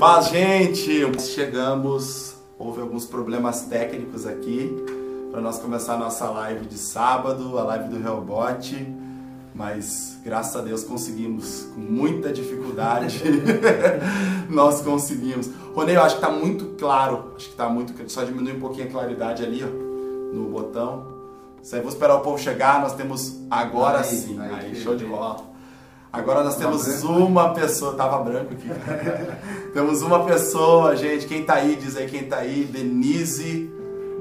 Paz, gente! Chegamos, houve alguns problemas técnicos aqui para nós começar a nossa live de sábado, a live do Hellbot, mas graças a Deus conseguimos, com muita dificuldade, nós conseguimos. Ronei, eu acho que está muito claro, acho que está muito, só diminui um pouquinho a claridade ali, ó, no botão. Isso aí, vou esperar o povo chegar, nós temos agora Aí, sim, aí, aí, show de bola. Agora nós temos uma pessoa, tava branco aqui. temos uma pessoa, gente, quem tá aí, diz aí quem tá aí, Denise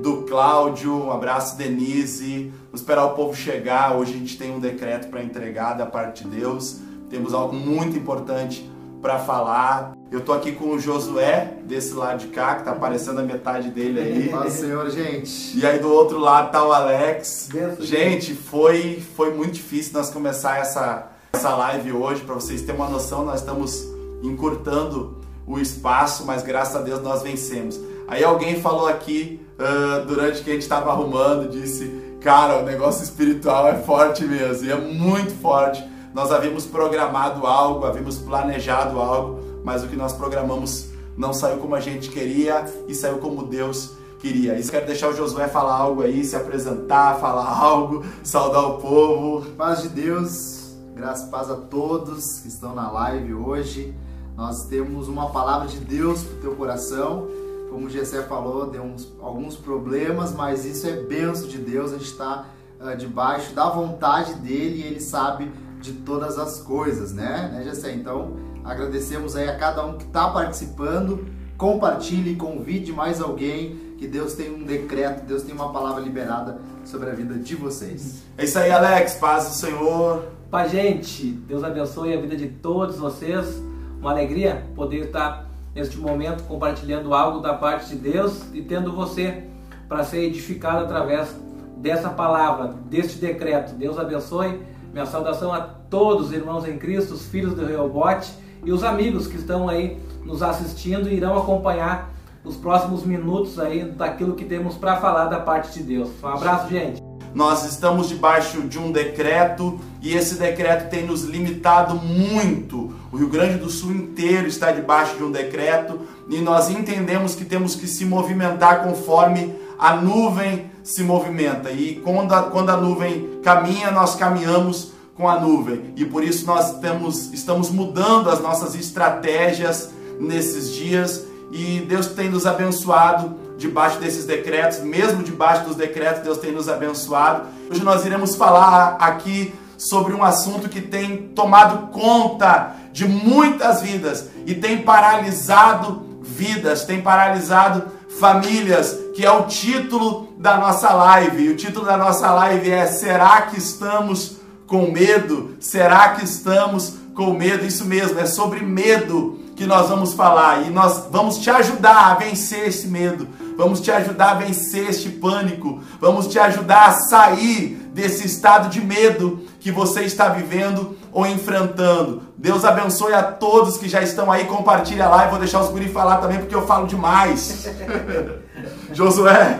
do Cláudio, um abraço Denise. Vamos esperar o povo chegar. Hoje a gente tem um decreto para entregar da parte de Deus. Temos algo muito importante para falar. Eu tô aqui com o Josué desse lado de cá, que tá aparecendo a metade dele aí. Paz, Senhor, gente. E aí do outro lado tá o Alex. Benção, Gente, foi, foi muito difícil nós começar essa, essa live hoje. Para vocês terem uma noção, nós estamos encurtando o espaço, mas graças a Deus nós vencemos. Aí alguém falou aqui, ah, durante que a gente estava arrumando, disse, cara, o negócio espiritual é forte mesmo, e é muito forte. Nós havíamos programado algo, havíamos planejado algo, mas o que nós programamos não saiu como a gente queria e saiu como Deus queria. Isso quero deixar o Josué falar algo aí, se apresentar, falar algo, saudar o povo. Paz de Deus, graça e paz a todos que estão na live hoje. Nós temos uma palavra de Deus para o teu coração. Como o Gessé falou, deu uns, alguns problemas, mas isso é benção de Deus. A gente está ah, debaixo da vontade dele e ele sabe de todas as coisas, né, né Gessé? Então, agradecemos aí a cada um que está participando. Compartilhe, convide mais alguém. Que Deus tem um decreto, Deus tem uma palavra liberada sobre a vida de vocês. É isso aí, Alex, paz do Senhor. Pra gente, Deus abençoe a vida de todos vocês. Uma alegria poder estar neste momento compartilhando algo da parte de Deus e tendo você para ser edificado através dessa palavra, deste decreto. Deus abençoe. Minha saudação a todos os irmãos em Cristo, os filhos do Reobote e os amigos que estão aí nos assistindo e irão acompanhar os próximos minutos aí daquilo que temos para falar da parte de Deus. Um abraço, gente. Nós estamos debaixo de um decreto e esse decreto tem nos limitado muito. O Rio Grande do Sul inteiro está debaixo de um decreto e nós entendemos que temos que se movimentar conforme a nuvem se movimenta. E quando a, quando a nuvem caminha, nós caminhamos com a nuvem. E por isso nós temos, estamos mudando as nossas estratégias nesses dias e Deus tem nos abençoado debaixo desses decretos, mesmo debaixo dos decretos, Deus tem nos abençoado. Hoje nós iremos falar aqui sobre um assunto que tem tomado conta de muitas vidas e tem paralisado vidas, tem paralisado famílias, que é o título da nossa live. E o título da nossa live é Será que estamos com medo? Será que estamos com medo? Isso mesmo, é sobre medo que nós vamos falar e nós vamos te ajudar a vencer esse medo. Vamos te ajudar a vencer este pânico. Vamos te ajudar a sair desse estado de medo que você está vivendo ou enfrentando. Deus abençoe a todos que já estão aí. Compartilha lá e vou deixar os guri falar também porque eu falo demais. Josué.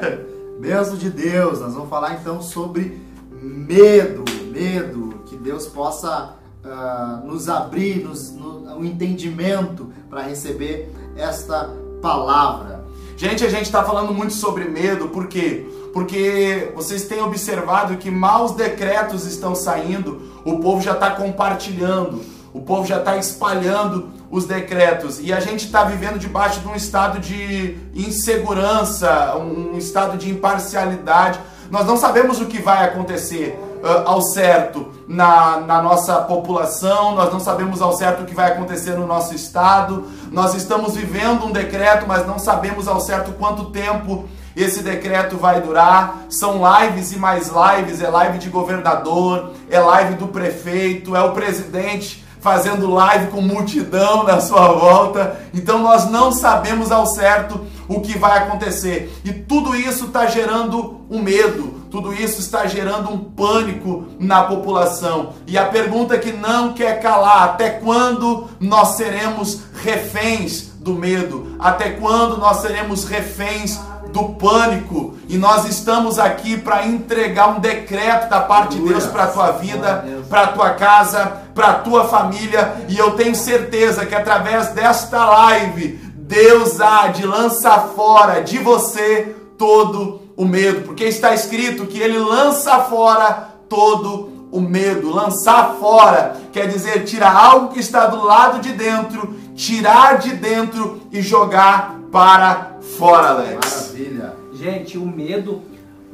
Benção de Deus, nós vamos falar então sobre medo, medo, que Deus possa ah, nos abrir nos, no, o entendimento para receber esta palavra. Gente, a gente está falando muito sobre medo, por quê? Porque vocês têm observado que maus decretos estão saindo, o povo já está compartilhando, o povo já está espalhando os decretos e a gente está vivendo debaixo de um estado de insegurança, um estado de imparcialidade. Nós não sabemos o que vai acontecer uh, ao certo na, na nossa população, nós não sabemos ao certo o que vai acontecer no nosso estado, nós estamos vivendo um decreto, mas não sabemos ao certo quanto tempo esse decreto vai durar. São lives e mais lives, é live de governador, é live do prefeito, é o presidente fazendo live com multidão na sua volta. Então nós não sabemos ao certo o que vai acontecer. E tudo isso está gerando um medo, tudo isso está gerando um pânico na população. E a pergunta que não quer calar: até quando nós seremos reféns do medo? Até quando nós seremos reféns do pânico? E nós estamos aqui para entregar um decreto da parte de Deus para a tua vida, para a tua casa, para a tua família. E eu tenho certeza que através desta live, Deus há de lançar fora de você todo o medo, porque está escrito que ele lança fora todo o medo. Lançar fora quer dizer tirar algo que está do lado de dentro, tirar de dentro e jogar para fora, Alex. Maravilha. Gente, o medo,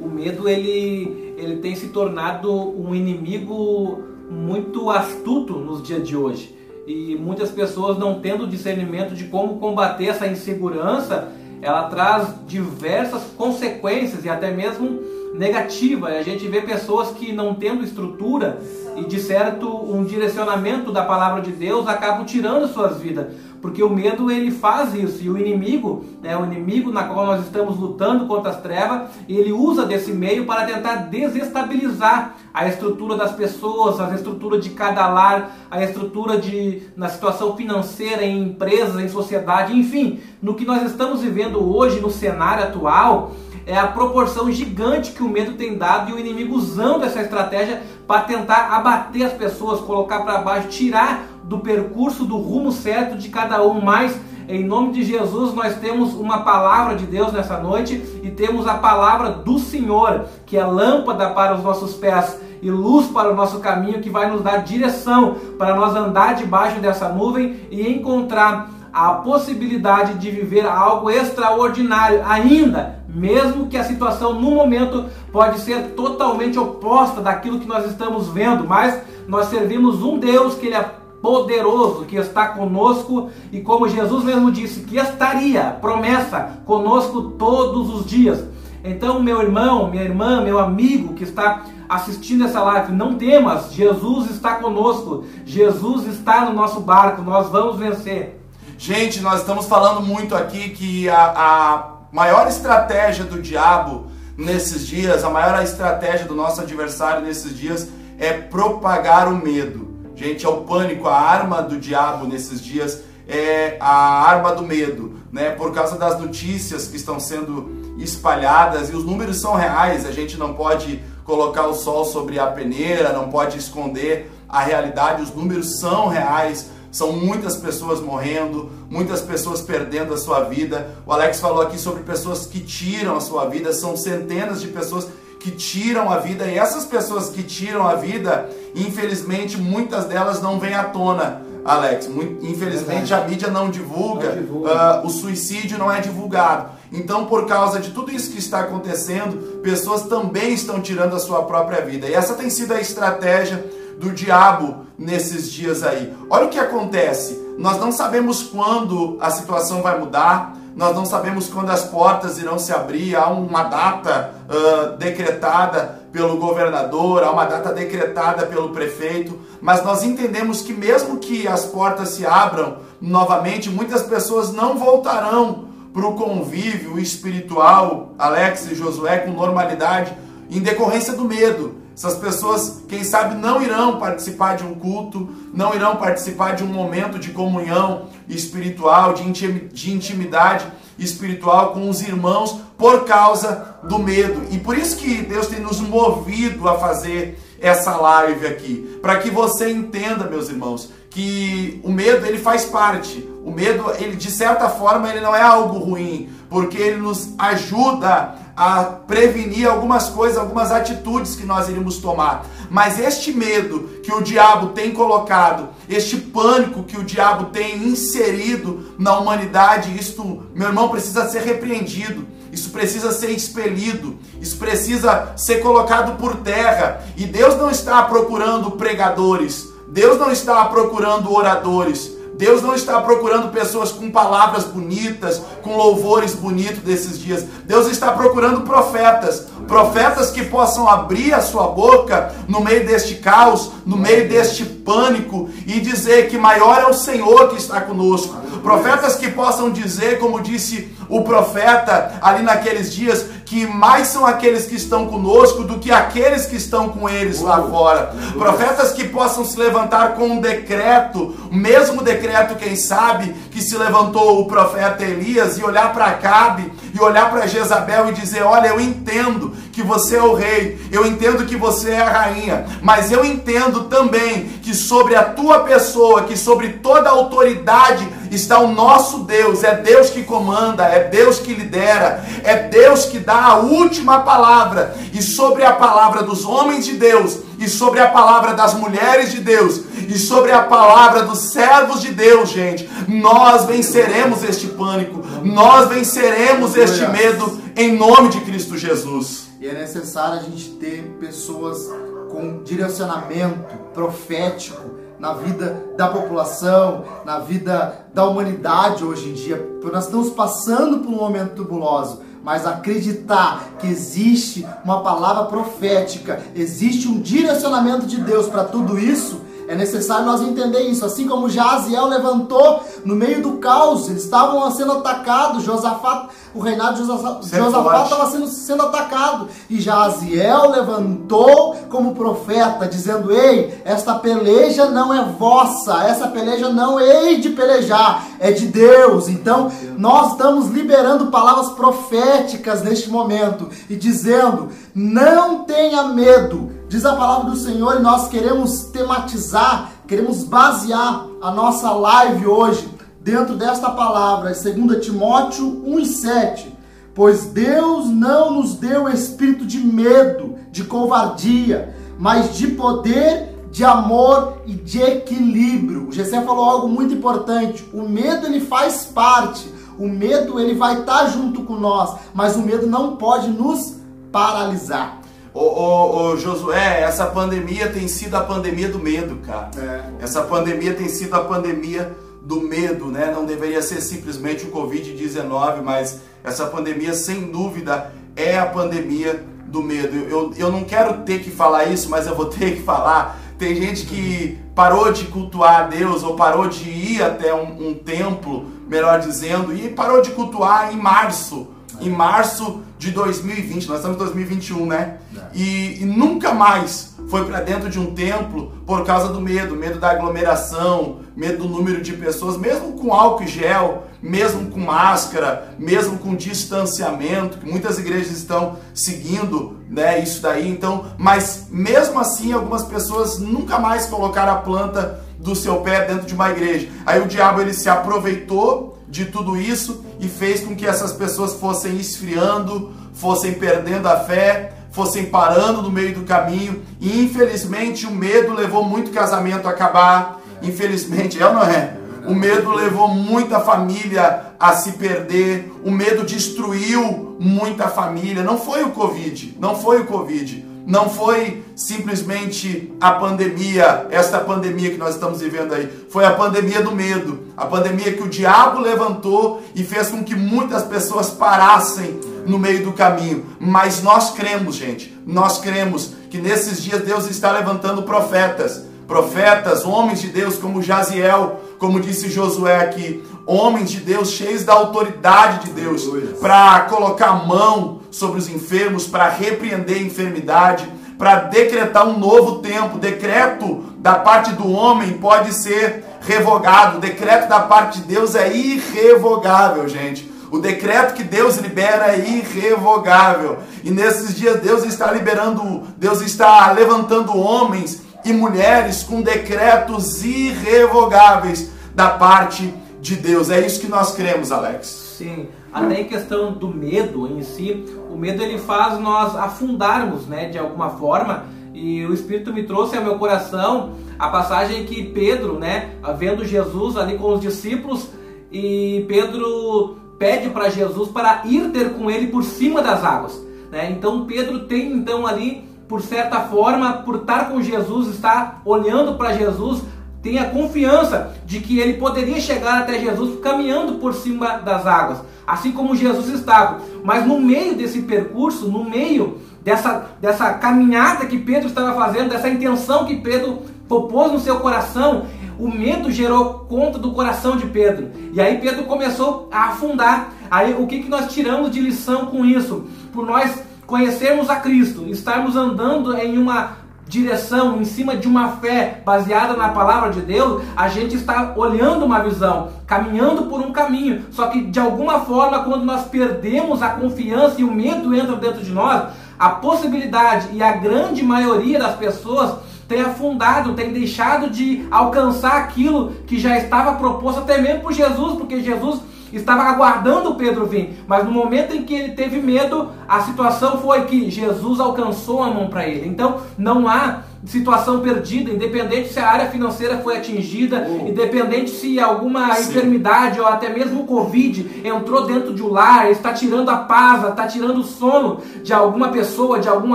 o medo ele, ele tem se tornado um inimigo muito astuto nos dias de hoje. E muitas pessoas não tendo discernimento de como combater essa insegurança, ela traz diversas consequências e até mesmo negativa. A gente vê pessoas que não tendo estrutura e de certo um direcionamento da palavra de Deus acabam tirando suas vidas, porque o medo ele faz isso. E o inimigo, é o inimigo na qual nós estamos lutando contra as trevas, ele usa desse meio para tentar desestabilizar a estrutura das pessoas, a estrutura de cada lar, a estrutura de na situação financeira em empresas, em sociedade, enfim, no que nós estamos vivendo hoje no cenário atual, é a proporção gigante que o medo tem dado e o inimigo usando essa estratégia para tentar abater as pessoas, colocar para baixo, tirar do percurso, do rumo certo de cada um. Mas, em nome de Jesus, nós temos uma palavra de Deus nessa noite e temos a palavra do Senhor, que é lâmpada para os nossos pés e luz para o nosso caminho, que vai nos dar direção para nós andar debaixo dessa nuvem e encontrar a possibilidade de viver algo extraordinário ainda mesmo que a situação no momento pode ser totalmente oposta daquilo que nós estamos vendo, mas nós servimos um Deus que ele é poderoso, que está conosco e como Jesus mesmo disse, que estaria, promessa, conosco todos os dias. Então, meu irmão, minha irmã, meu amigo que está assistindo essa live, não temas, Jesus está conosco, Jesus está no nosso barco, nós vamos vencer. Gente, nós estamos falando muito aqui que a, a maior estratégia do diabo nesses dias, a maior estratégia do nosso adversário nesses dias é propagar o medo. Gente, é o pânico, a arma do diabo nesses dias é a arma do medo, né? Por causa das notícias que estão sendo espalhadas e os números são reais, a gente não pode colocar o sol sobre a peneira, não pode esconder a realidade, os números são reais são muitas pessoas morrendo, muitas pessoas perdendo a sua vida. O Alex falou aqui sobre pessoas que tiram a sua vida, são centenas de pessoas que tiram a vida, e essas pessoas que tiram a vida, infelizmente, muitas delas não vêm à tona. Alex, muito, infelizmente a mídia não divulga, não divulga. Uh, o suicídio não é divulgado. Então, por causa de tudo isso que está acontecendo, pessoas também estão tirando a sua própria vida. E essa tem sido a estratégia do diabo nesses dias aí. Olha o que acontece. Nós não sabemos quando a situação vai mudar, nós não sabemos quando as portas irão se abrir, há uma data uh, decretada pelo governador, há uma data decretada pelo prefeito, mas nós entendemos que mesmo que as portas se abram novamente, muitas pessoas não voltarão para o convívio espiritual, Alex e Josué, com normalidade, em decorrência do medo. Essas pessoas, quem sabe, não irão participar de um culto, não irão participar de um momento de comunhão espiritual, de intimidade espiritual com os irmãos por causa do medo. E por isso que Deus tem nos movido a fazer essa live aqui, para que você entenda, meus irmãos, que o medo ele faz parte. O medo, ele de certa forma, ele não é algo ruim, porque ele nos ajuda a prevenir algumas coisas, algumas atitudes que nós iríamos tomar. Mas este medo que o diabo tem colocado, este pânico que o diabo tem inserido na humanidade, isto, meu irmão, precisa ser repreendido. Isso precisa ser expelido, isso precisa ser colocado por terra. E Deus não está procurando pregadores, Deus não está procurando oradores, Deus não está procurando pessoas com palavras bonitas, com louvores bonitos desses dias. Deus está procurando profetas, profetas que possam abrir a sua boca no meio deste caos, no meio deste pânico e dizer que maior é o Senhor que está conosco. Profetas que possam dizer, como disse o profeta ali naqueles dias, que mais são aqueles que estão conosco do que aqueles que estão com eles lá fora. Profetas que possam se levantar com um decreto, o mesmo decreto, quem sabe, que se levantou o profeta Elias e olhar para Acabe e olhar para Jezabel e dizer: Olha, eu entendo que você é o rei, eu entendo que você é a rainha, mas eu entendo também que sobre a tua pessoa, que sobre toda a autoridade está o nosso Deus, é Deus que comanda, é Deus que lidera, é Deus que dá a última palavra, e sobre a palavra dos homens de Deus, e sobre a palavra das mulheres de Deus, e sobre a palavra dos servos de Deus, gente, nós venceremos este pânico, nós venceremos este medo em nome de Cristo Jesus. E é necessário a gente ter pessoas com direcionamento profético na vida da população, na vida da humanidade hoje em dia. Nós estamos passando por um momento tubuloso, mas acreditar que existe uma palavra profética, existe um direcionamento de Deus para tudo isso, é necessário nós entender isso. Assim como Jaziel levantou no meio do caos, eles estavam sendo atacados, Josafá, o reinado de Josafá estava sendo, sendo atacado. E Jaziel levantou como profeta, dizendo: Ei, esta peleja não é vossa, essa peleja não hei de pelejar, é de Deus. Então, nós estamos liberando palavras proféticas neste momento e dizendo: Não tenha medo Diz a palavra do Senhor e nós queremos tematizar, queremos basear a nossa live hoje dentro desta palavra, 2 Timóteo 1,7. Pois Deus não nos deu espírito de medo, de covardia, mas de poder, de amor e de equilíbrio. O Gessé falou algo muito importante. O medo ele faz parte. O medo ele vai estar junto com nós, mas o medo não pode nos paralisar. Ô, ô, ô, Josué, essa pandemia tem sido a pandemia do medo, cara. É. Essa pandemia tem sido a pandemia do medo, né? Não deveria ser simplesmente o Covid-19, mas essa pandemia, sem dúvida, é a pandemia do medo. Eu, eu não quero ter que falar isso, mas eu vou ter que falar. Tem gente que parou de cultuar Deus ou parou de ir até um, um templo, melhor dizendo, e parou de cultuar em março. Em março de 2020, nós estamos em 2021, né? É. E, e nunca mais foi para dentro de um templo por causa do medo, medo da aglomeração, medo do número de pessoas, mesmo com álcool e gel, mesmo com máscara, mesmo com distanciamento, que muitas igrejas estão seguindo, né, isso daí. Então, mas mesmo assim, algumas pessoas nunca mais colocaram a planta do seu pé dentro de uma igreja. Aí o diabo ele se aproveitou de tudo isso e fez com que essas pessoas fossem esfriando, fossem perdendo a fé, fossem parando no meio do caminho. E infelizmente o medo levou muito casamento a acabar. Infelizmente, é ou não é? O medo levou muita família a se perder. O medo destruiu muita família. Não foi o Covid, não foi o Covid não foi simplesmente a pandemia, esta pandemia que nós estamos vivendo aí, foi a pandemia do medo, a pandemia que o diabo levantou e fez com que muitas pessoas parassem no meio do caminho. Mas nós cremos, gente, nós cremos que nesses dias Deus está levantando profetas, profetas, homens de Deus como Jaziel, como disse Josué aqui, homens de Deus cheios da autoridade de Deus para colocar a mão sobre os enfermos, para repreender a enfermidade, para decretar um novo tempo. Decreto da parte do homem pode ser revogado, o decreto da parte de Deus é irrevogável, gente. O decreto que Deus libera é irrevogável. E nesses dias Deus está liberando, Deus está levantando homens e mulheres com decretos irrevogáveis da parte de Deus. É isso que nós cremos, Alex. Sim. Até em questão do medo em si, o medo ele faz nós afundarmos, né, de alguma forma. E o Espírito me trouxe ao meu coração a passagem que Pedro, né, vendo Jesus ali com os discípulos, e Pedro pede para Jesus para ir ter com ele por cima das águas. Né? Então Pedro tem então ali, por certa forma, por estar com Jesus, estar olhando para Jesus, tem a confiança de que ele poderia chegar até Jesus caminhando por cima das águas, assim como Jesus estava. Mas no meio desse percurso, no meio dessa, dessa caminhada que Pedro estava fazendo, dessa intenção que Pedro propôs no seu coração, o medo gerou conta do coração de Pedro. E aí Pedro começou a afundar. Aí o que, que nós tiramos de lição com isso? Por nós conhecermos a Cristo, estarmos andando em uma direção, em cima de uma fé baseada na palavra de Deus, a gente está olhando uma visão, caminhando por um caminho. Só que de alguma forma, quando nós perdemos a confiança e o medo entra dentro de nós, a possibilidade e a grande maioria das pessoas tem afundado, tem deixado de alcançar aquilo que já estava proposto até mesmo por Jesus, porque Jesus estava aguardando Pedro vir, mas no momento em que ele teve medo, a situação foi que Jesus alcançou a mão para ele. Então, não há situação perdida, independente se a área financeira foi atingida, oh. independente se alguma Sim. enfermidade ou até mesmo o Covid entrou dentro de um lar, está tirando a paz, está tirando o sono de alguma pessoa, de algum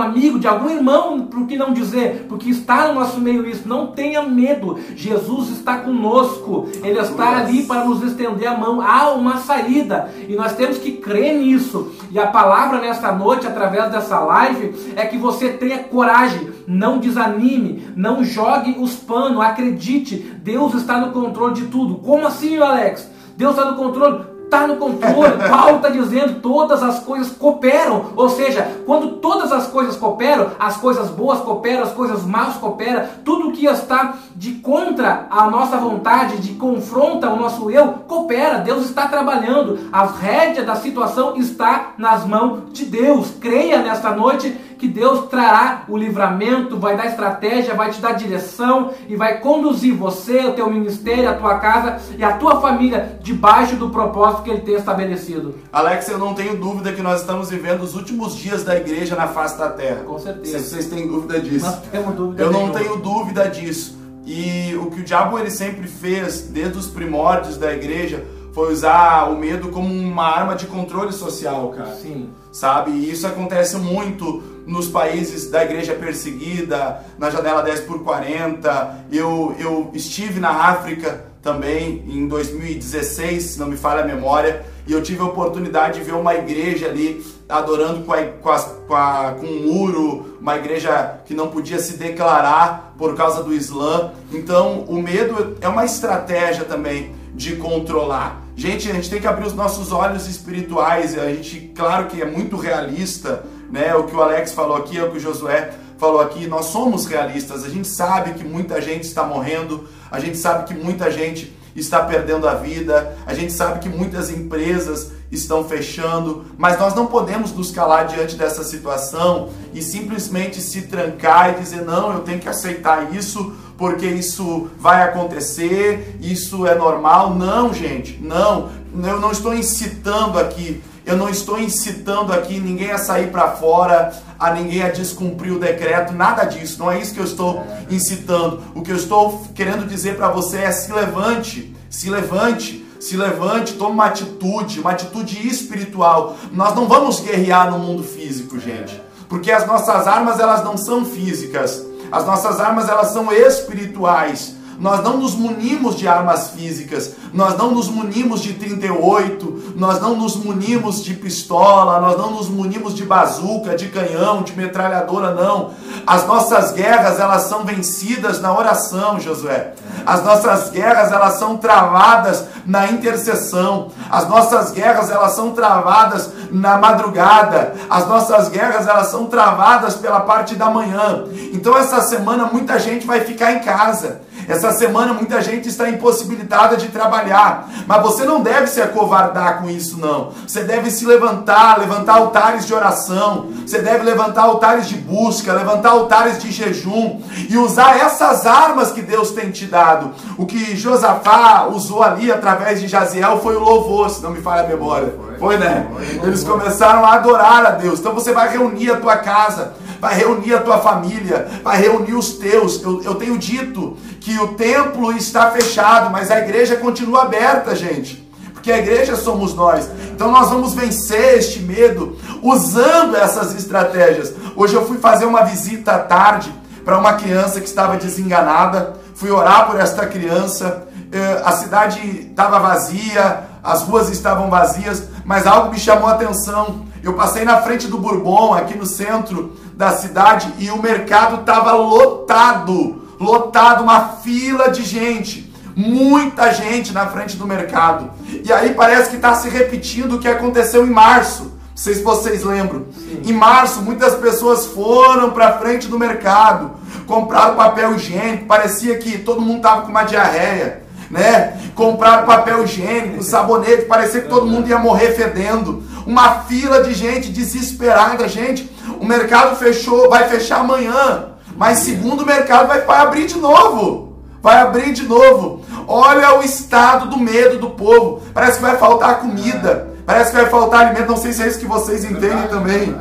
amigo, de algum irmão, por que não dizer? Porque está no nosso meio isso. Não tenha medo, Jesus está conosco, Ele está ali para nos estender a mão. Há uma saída e nós temos que crer nisso. E a palavra nesta noite, através dessa live, é que você tenha coragem, não desanime não jogue os panos, acredite, Deus está no controle de tudo. Como assim, Alex? Deus está no controle? está no controle. Paulo está dizendo todas as coisas cooperam. Ou seja, quando todas as coisas cooperam, as coisas boas cooperam, as coisas más cooperam, tudo que está de contra a nossa vontade, de confronta o nosso eu, coopera. Deus está trabalhando. A rédea da situação está nas mãos de Deus. Creia nesta noite que Deus trará o livramento, vai dar estratégia, vai te dar direção e vai conduzir você, o teu ministério, a tua casa e a tua família debaixo do propósito que ele tem estabelecido. Alex, eu não tenho dúvida que nós estamos vivendo os últimos dias da igreja na face da terra. Com certeza. Se vocês têm dúvida disso. Nós temos dúvida Eu não tenho dúvida disso. E o que o diabo ele sempre fez desde os primórdios da igreja foi usar o medo como uma arma de controle social, cara. Sim. Sabe? E isso acontece muito nos países da igreja perseguida, na janela 10 por 40. Eu, eu estive na África também em 2016, se não me falha a memória, e eu tive a oportunidade de ver uma igreja ali adorando com, a, com, a, com, a, com um muro, uma igreja que não podia se declarar por causa do Islã. Então, o medo é uma estratégia também de controlar. Gente, a gente tem que abrir os nossos olhos espirituais. A gente, claro que é muito realista, né? O que o Alex falou aqui, é o que o Josué falou aqui. Nós somos realistas. A gente sabe que muita gente está morrendo. A gente sabe que muita gente está perdendo a vida. A gente sabe que muitas empresas estão fechando, mas nós não podemos nos calar diante dessa situação e simplesmente se trancar e dizer não, eu tenho que aceitar isso porque isso vai acontecer, isso é normal. Não, gente, não. Eu não estou incitando aqui, eu não estou incitando aqui ninguém a sair para fora, a ninguém a descumprir o decreto, nada disso. Não é isso que eu estou incitando. O que eu estou querendo dizer para você é se levante, se levante se levante, tome uma atitude, uma atitude espiritual. Nós não vamos guerrear no mundo físico, gente, porque as nossas armas elas não são físicas. As nossas armas elas são espirituais. Nós não nos munimos de armas físicas, nós não nos munimos de 38, nós não nos munimos de pistola, nós não nos munimos de bazuca, de canhão, de metralhadora, não. As nossas guerras, elas são vencidas na oração, Josué. As nossas guerras, elas são travadas na intercessão. As nossas guerras, elas são travadas na madrugada. As nossas guerras, elas são travadas pela parte da manhã. Então essa semana muita gente vai ficar em casa. Essa semana muita gente está impossibilitada de trabalhar, mas você não deve se acovardar com isso não. Você deve se levantar, levantar altares de oração, você deve levantar altares de busca, levantar altares de jejum e usar essas armas que Deus tem te dado. O que Josafá usou ali através de Jaziel foi o louvor, se não me falha a memória. Foi, né? Eles começaram a adorar a Deus. Então você vai reunir a tua casa, vai reunir a tua família, vai reunir os teus. Eu, eu tenho dito que o templo está fechado, mas a igreja continua aberta, gente. Porque a igreja somos nós. Então nós vamos vencer este medo usando essas estratégias. Hoje eu fui fazer uma visita à tarde para uma criança que estava desenganada. Fui orar por esta criança. Eh, a cidade estava vazia, as ruas estavam vazias, mas algo me chamou a atenção. Eu passei na frente do Bourbon, aqui no centro da cidade, e o mercado estava lotado lotado, uma fila de gente, muita gente na frente do mercado. E aí parece que está se repetindo o que aconteceu em março. Não sei se vocês lembram. Sim. Em março, muitas pessoas foram para frente do mercado, compraram papel higiênico, parecia que todo mundo estava com uma diarreia né? Compraram papel higiênico, sabonete, parecia que todo mundo ia morrer fedendo. Uma fila de gente desesperada, gente. O mercado fechou, vai fechar amanhã, mas segundo o mercado vai, vai abrir de novo. Vai abrir de novo. Olha o estado do medo do povo. Parece que vai faltar comida. Parece que vai faltar alimento. Não sei se é isso que vocês entendem também.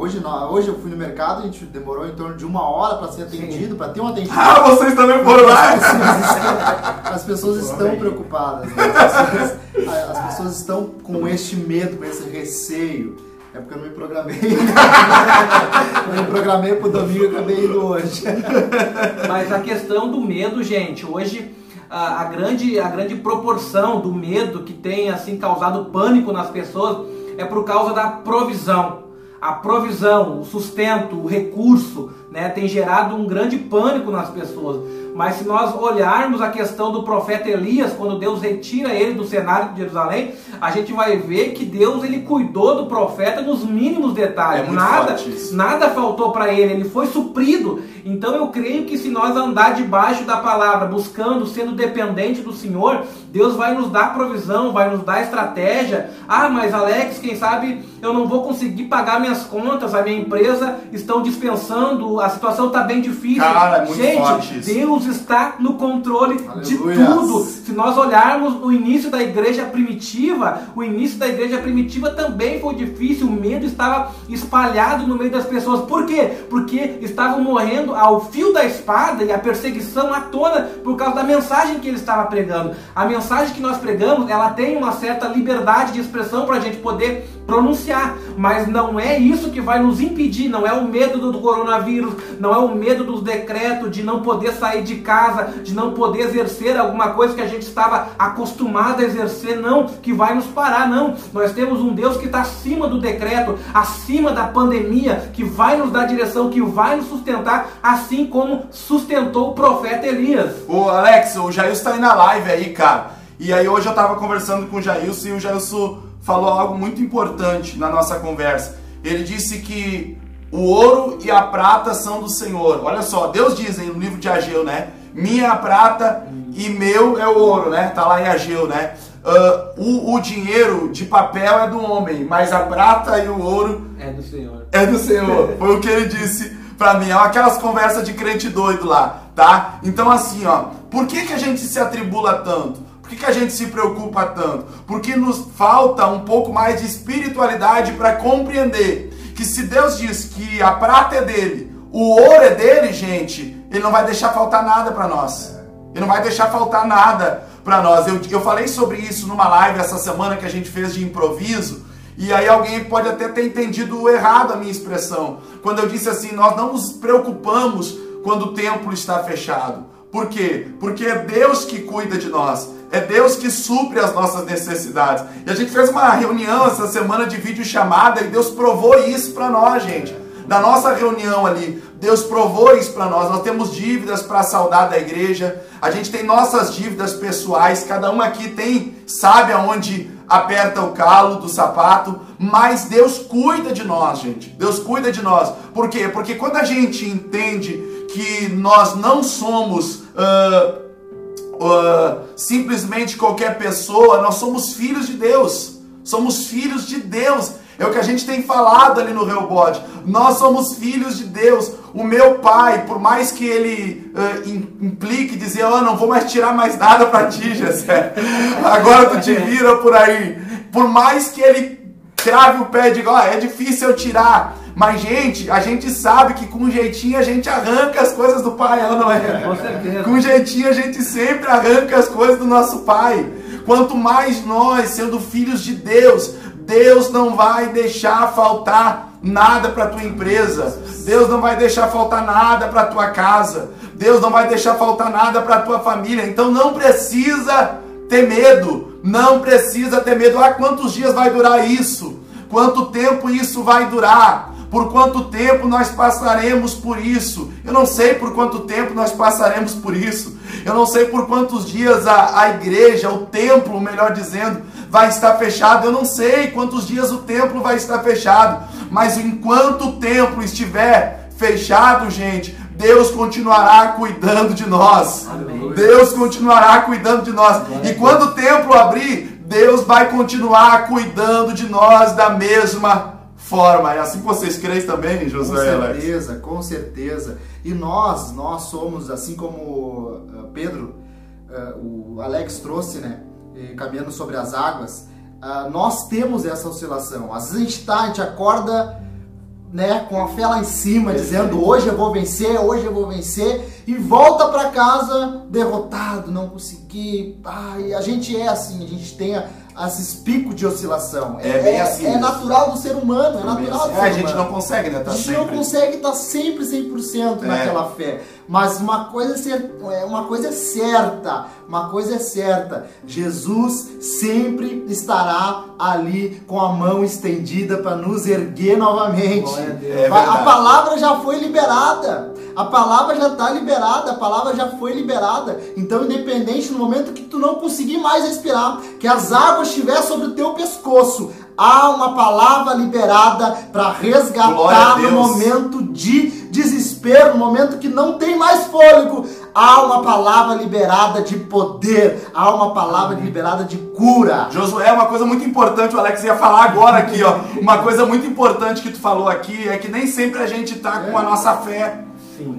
Hoje, não, hoje eu fui no mercado, a gente demorou em torno de uma hora para ser atendido, para ter um atendimento. Ah, vocês também foram lá? As pessoas estão preocupadas. Né? As, pessoas, as pessoas estão com este medo, com esse receio. É porque eu não me programei. eu me programei pro domingo e acabei indo hoje. Mas a questão do medo, gente, hoje a, a, grande, a grande proporção do medo que tem assim causado pânico nas pessoas é por causa da provisão a provisão, o sustento, o recurso, né, tem gerado um grande pânico nas pessoas. Mas se nós olharmos a questão do profeta Elias, quando Deus retira ele do cenário de Jerusalém, a gente vai ver que Deus ele cuidou do profeta nos mínimos detalhes. É nada, nada faltou para ele, ele foi suprido. Então eu creio que se nós andar debaixo da palavra, buscando, sendo dependente do Senhor, Deus vai nos dar provisão, vai nos dar estratégia. Ah, mas Alex, quem sabe eu não vou conseguir pagar minhas contas, a minha empresa estão dispensando, a situação está bem difícil. Cara, é muito Gente, forte isso. Deus está no controle Aleluia. de tudo. Se nós olharmos o início da igreja primitiva, o início da igreja primitiva também foi difícil, o medo estava espalhado no meio das pessoas. Por quê? Porque estavam morrendo ao fio da espada e a perseguição à tona por causa da mensagem que ele estava pregando. A mensagem que nós pregamos, ela tem uma certa liberdade de expressão para a gente poder pronunciar, mas não é isso que vai nos impedir, não é o medo do coronavírus, não é o medo dos decretos de não poder sair de casa, de não poder exercer alguma coisa que a gente estava acostumado a exercer, não, que vai nos parar, não. Nós temos um Deus que está acima do decreto, acima da pandemia, que vai nos dar direção, que vai nos sustentar, assim como sustentou o profeta Elias. Ô Alex, o Jailson está aí na live aí, cara. E aí hoje eu estava conversando com o Jailson e o Jailson falou algo muito importante na nossa conversa. Ele disse que o ouro e a prata são do Senhor. Olha só, Deus diz no livro de Ageu, né? Minha é a prata e meu é o ouro, né? Tá lá em Ageu, né? Uh, o, o, dinheiro de papel é do homem, mas a prata e o ouro é do Senhor. É do Senhor. Foi o que ele disse para mim. É aquelas conversas de crente doido lá, tá? Então assim, ó, por que que a gente se atribula tanto? Por que, a gente se preocupa tanto? Porque nos falta um pouco mais de espiritualidade para compreender que se Deus diz que a prata é dele, o ouro é dele, gente, ele não vai deixar faltar nada para nós. Ele não vai deixar faltar nada para nós. Eu, eu falei sobre isso numa live essa semana que a gente fez de improviso. E aí alguém pode até ter entendido errado a minha expressão. Quando eu disse assim, nós não nos preocupamos quando o templo está fechado. Por quê? Porque é Deus que cuida de nós. É Deus que supre as nossas necessidades. E a gente fez uma reunião essa semana de vídeo chamada e Deus provou isso para nós, gente. Da nossa reunião ali, Deus provou isso para nós. Nós temos dívidas para saudar da igreja. A gente tem nossas dívidas pessoais. Cada um aqui tem, sabe aonde aperta o calo do sapato. Mas Deus cuida de nós, gente. Deus cuida de nós. Por quê? Porque quando a gente entende que nós não somos. Uh, uh, simplesmente qualquer pessoa, nós somos filhos de Deus. Somos filhos de Deus. É o que a gente tem falado ali no Reubode. Nós somos filhos de Deus. O meu pai, por mais que ele uh, implique dizer, oh, não vou mais tirar mais nada para ti, Jessé. Agora tu te vira por aí. Por mais que ele crave o pé e diga, oh, é difícil eu tirar. Mas, gente, a gente sabe que com jeitinho a gente arranca as coisas do pai, ela não é? Com certeza. Com jeitinho a gente sempre arranca as coisas do nosso pai. Quanto mais nós, sendo filhos de Deus, Deus não vai deixar faltar nada para tua empresa. Deus não vai deixar faltar nada para tua casa. Deus não vai deixar faltar nada para tua família. Então não precisa ter medo. Não precisa ter medo. Ah, quantos dias vai durar isso? Quanto tempo isso vai durar? Por quanto tempo nós passaremos por isso? Eu não sei por quanto tempo nós passaremos por isso. Eu não sei por quantos dias a, a igreja, o templo, melhor dizendo, vai estar fechado. Eu não sei quantos dias o templo vai estar fechado. Mas enquanto o templo estiver fechado, gente, Deus continuará cuidando de nós. Deus continuará cuidando de nós. E quando o templo abrir, Deus vai continuar cuidando de nós da mesma forma. É assim que vocês creem também, Josué? Com certeza, Alex? com certeza. E nós, nós somos, assim como uh, Pedro, uh, o Alex trouxe, né? Caminhando sobre as águas, uh, nós temos essa oscilação. Às vezes a gente tá, a gente acorda né, com a fé lá em cima, dizendo hoje eu vou vencer, hoje eu vou vencer, e volta para casa derrotado, não consegui. Ai, a gente é assim, a gente tem a, esses picos de oscilação. É, é bem assim. É, natural do ser humano, é, é natural assim. do ser é, A gente não consegue, né? Tá a gente sempre... não consegue estar tá sempre 100% é. naquela fé. Mas uma coisa, é, uma coisa é certa, uma coisa é certa. Jesus sempre estará ali com a mão estendida para nos erguer novamente. É a palavra já foi liberada. A palavra já está liberada, a palavra já foi liberada. Então, independente no momento que tu não conseguir mais respirar, que as águas estiver sobre o teu pescoço, há uma palavra liberada para resgatar no momento de desespero, no momento que não tem mais fôlego. Há uma palavra liberada de poder, há uma palavra liberada de cura. Josué, uma coisa muito importante, o Alex ia falar agora aqui, ó. Uma coisa muito importante que tu falou aqui é que nem sempre a gente tá com a nossa fé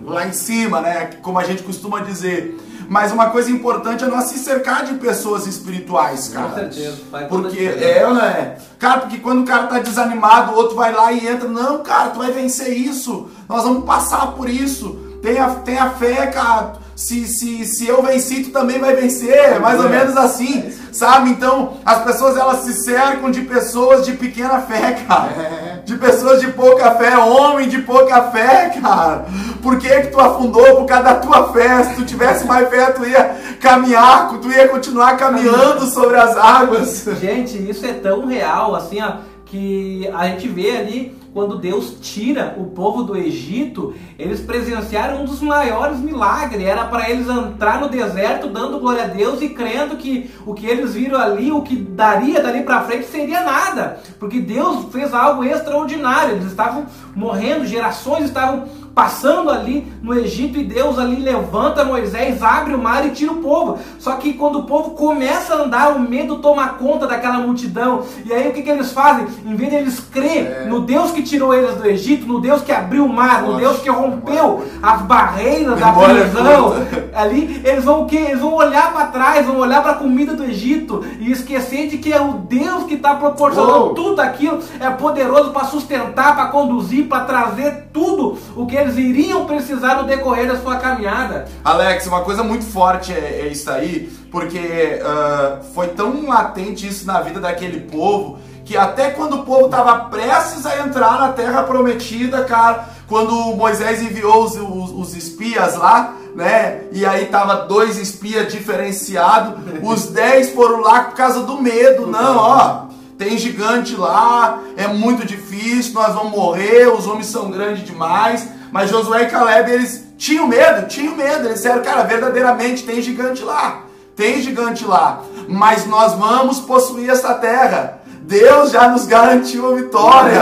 Lá em cima, né? Como a gente costuma dizer. Mas uma coisa importante é nós se cercar de pessoas espirituais, cara. Com certeza. Vai porque é, né? Cara, porque quando o cara tá desanimado, o outro vai lá e entra. Não, cara, tu vai vencer isso. Nós vamos passar por isso. Tenha, tenha fé, cara se, se, se eu venci, tu também vai vencer. É mais ou é. menos assim, é sabe? Então, as pessoas elas se cercam de pessoas de pequena fé, cara. É. De pessoas de pouca fé, homem de pouca fé, cara. Por que que tu afundou? Por causa da tua fé. Se tu tivesse mais fé, tu ia caminhar, tu ia continuar caminhando sobre as águas. Gente, isso é tão real, assim, ó, que a gente vê ali quando Deus tira o povo do Egito, eles presenciaram um dos maiores milagres. Era para eles entrar no deserto dando glória a Deus e crendo que o que eles viram ali, o que daria dali para frente, seria nada. Porque Deus fez algo extraordinário. Eles estavam morrendo, gerações estavam passando ali no Egito e Deus ali levanta Moisés, abre o mar e tira o povo. Só que quando o povo começa a andar, o medo toma conta daquela multidão. E aí o que, que eles fazem? Em vez de eles crer é. no Deus que tirou eles do Egito, no Deus que abriu o mar, no Deus que rompeu as barreiras da prisão, ali eles vão o quê? Eles vão olhar para trás, vão olhar para a comida do Egito e esquecer de que é o Deus que está proporcionando oh. tudo aquilo, é poderoso para sustentar, para conduzir, para trazer tudo o que eles iriam precisar no decorrer da sua caminhada. Alex, uma coisa muito forte é, é isso aí, porque uh, foi tão latente isso na vida daquele povo que até quando o povo estava prestes a entrar na terra prometida, cara, quando Moisés enviou os, os, os espias lá, né? E aí tava dois espias diferenciados, os dez foram lá por causa do medo, não, ó. Tem gigante lá, é muito difícil, nós vamos morrer, os homens são grandes demais. Mas Josué e Caleb, eles tinham medo, tinham medo. Eles disseram, cara, verdadeiramente tem gigante lá. Tem gigante lá. Mas nós vamos possuir essa terra. Deus já nos garantiu a vitória.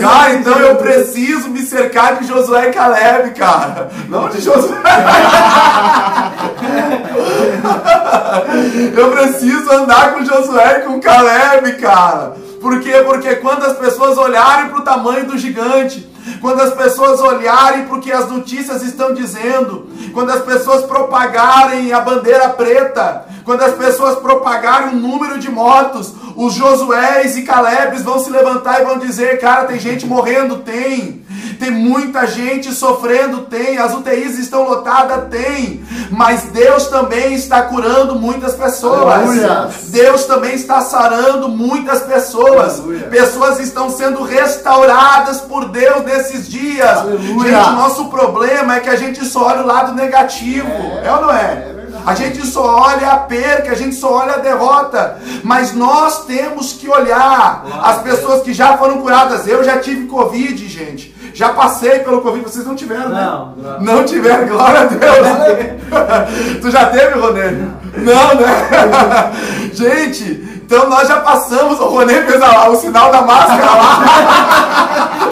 Cara, então eu preciso me cercar de Josué e Caleb, cara. Não de Josué. eu preciso andar com Josué e com Caleb, cara. Por quê? Porque quando as pessoas olharem para o tamanho do gigante, quando as pessoas olharem para o que as notícias estão dizendo, quando as pessoas propagarem a bandeira preta, quando as pessoas propagarem o número de mortos, os Josués e Calebes vão se levantar e vão dizer: cara, tem gente morrendo? Tem. Tem muita gente sofrendo? Tem. As UTIs estão lotadas? Tem. Mas Deus também está curando muitas pessoas. Aleluia. Deus também está sarando muitas pessoas. Aleluia. Pessoas estão sendo restauradas por Deus nesses dias. Aleluia. Gente, nosso problema é que a gente só olha o lado negativo. É, é ou não é? é a gente só olha a perca, a gente só olha a derrota. Mas nós temos que olhar as pessoas que já foram curadas. Eu já tive Covid, gente. Já passei pelo Covid, vocês não tiveram, né? Não, não. Não tiveram, glória a Deus. tu já teve, Ronê? Não, né? gente, então nós já passamos, o Ronê fez o sinal da máscara lá.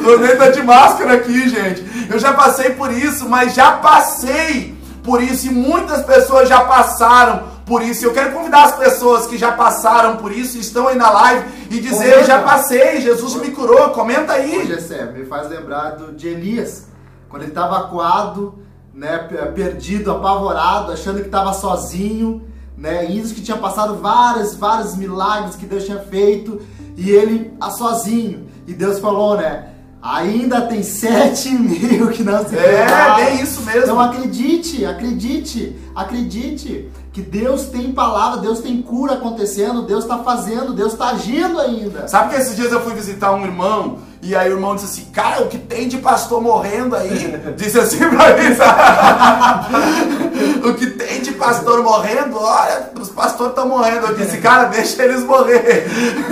o Ronê tá de máscara aqui, gente. Eu já passei por isso, mas já passei por isso, e muitas pessoas já passaram por isso. Eu quero convidar as pessoas que já passaram por isso, estão aí na live, e dizer: Comenta. Eu já passei, Jesus me curou. Comenta aí. Hoje é me faz lembrar do, de Elias, quando ele estava acuado, né, pe- perdido, apavorado, achando que estava sozinho, né, isso que tinha passado vários, vários milagres que Deus tinha feito, e ele ah, sozinho. E Deus falou, né, ainda tem sete mil que não se É, levaram." bem isso mesmo. Então acredite, acredite, acredite que Deus tem palavra, Deus tem cura acontecendo, Deus está fazendo, Deus está agindo ainda. Sabe que esses dias eu fui visitar um irmão e aí o irmão disse assim, cara, o que tem de pastor morrendo aí? Disse assim pra mim, o que tem pastor morrendo? Olha, os pastores estão morrendo. Eu disse, cara, deixa eles morrer.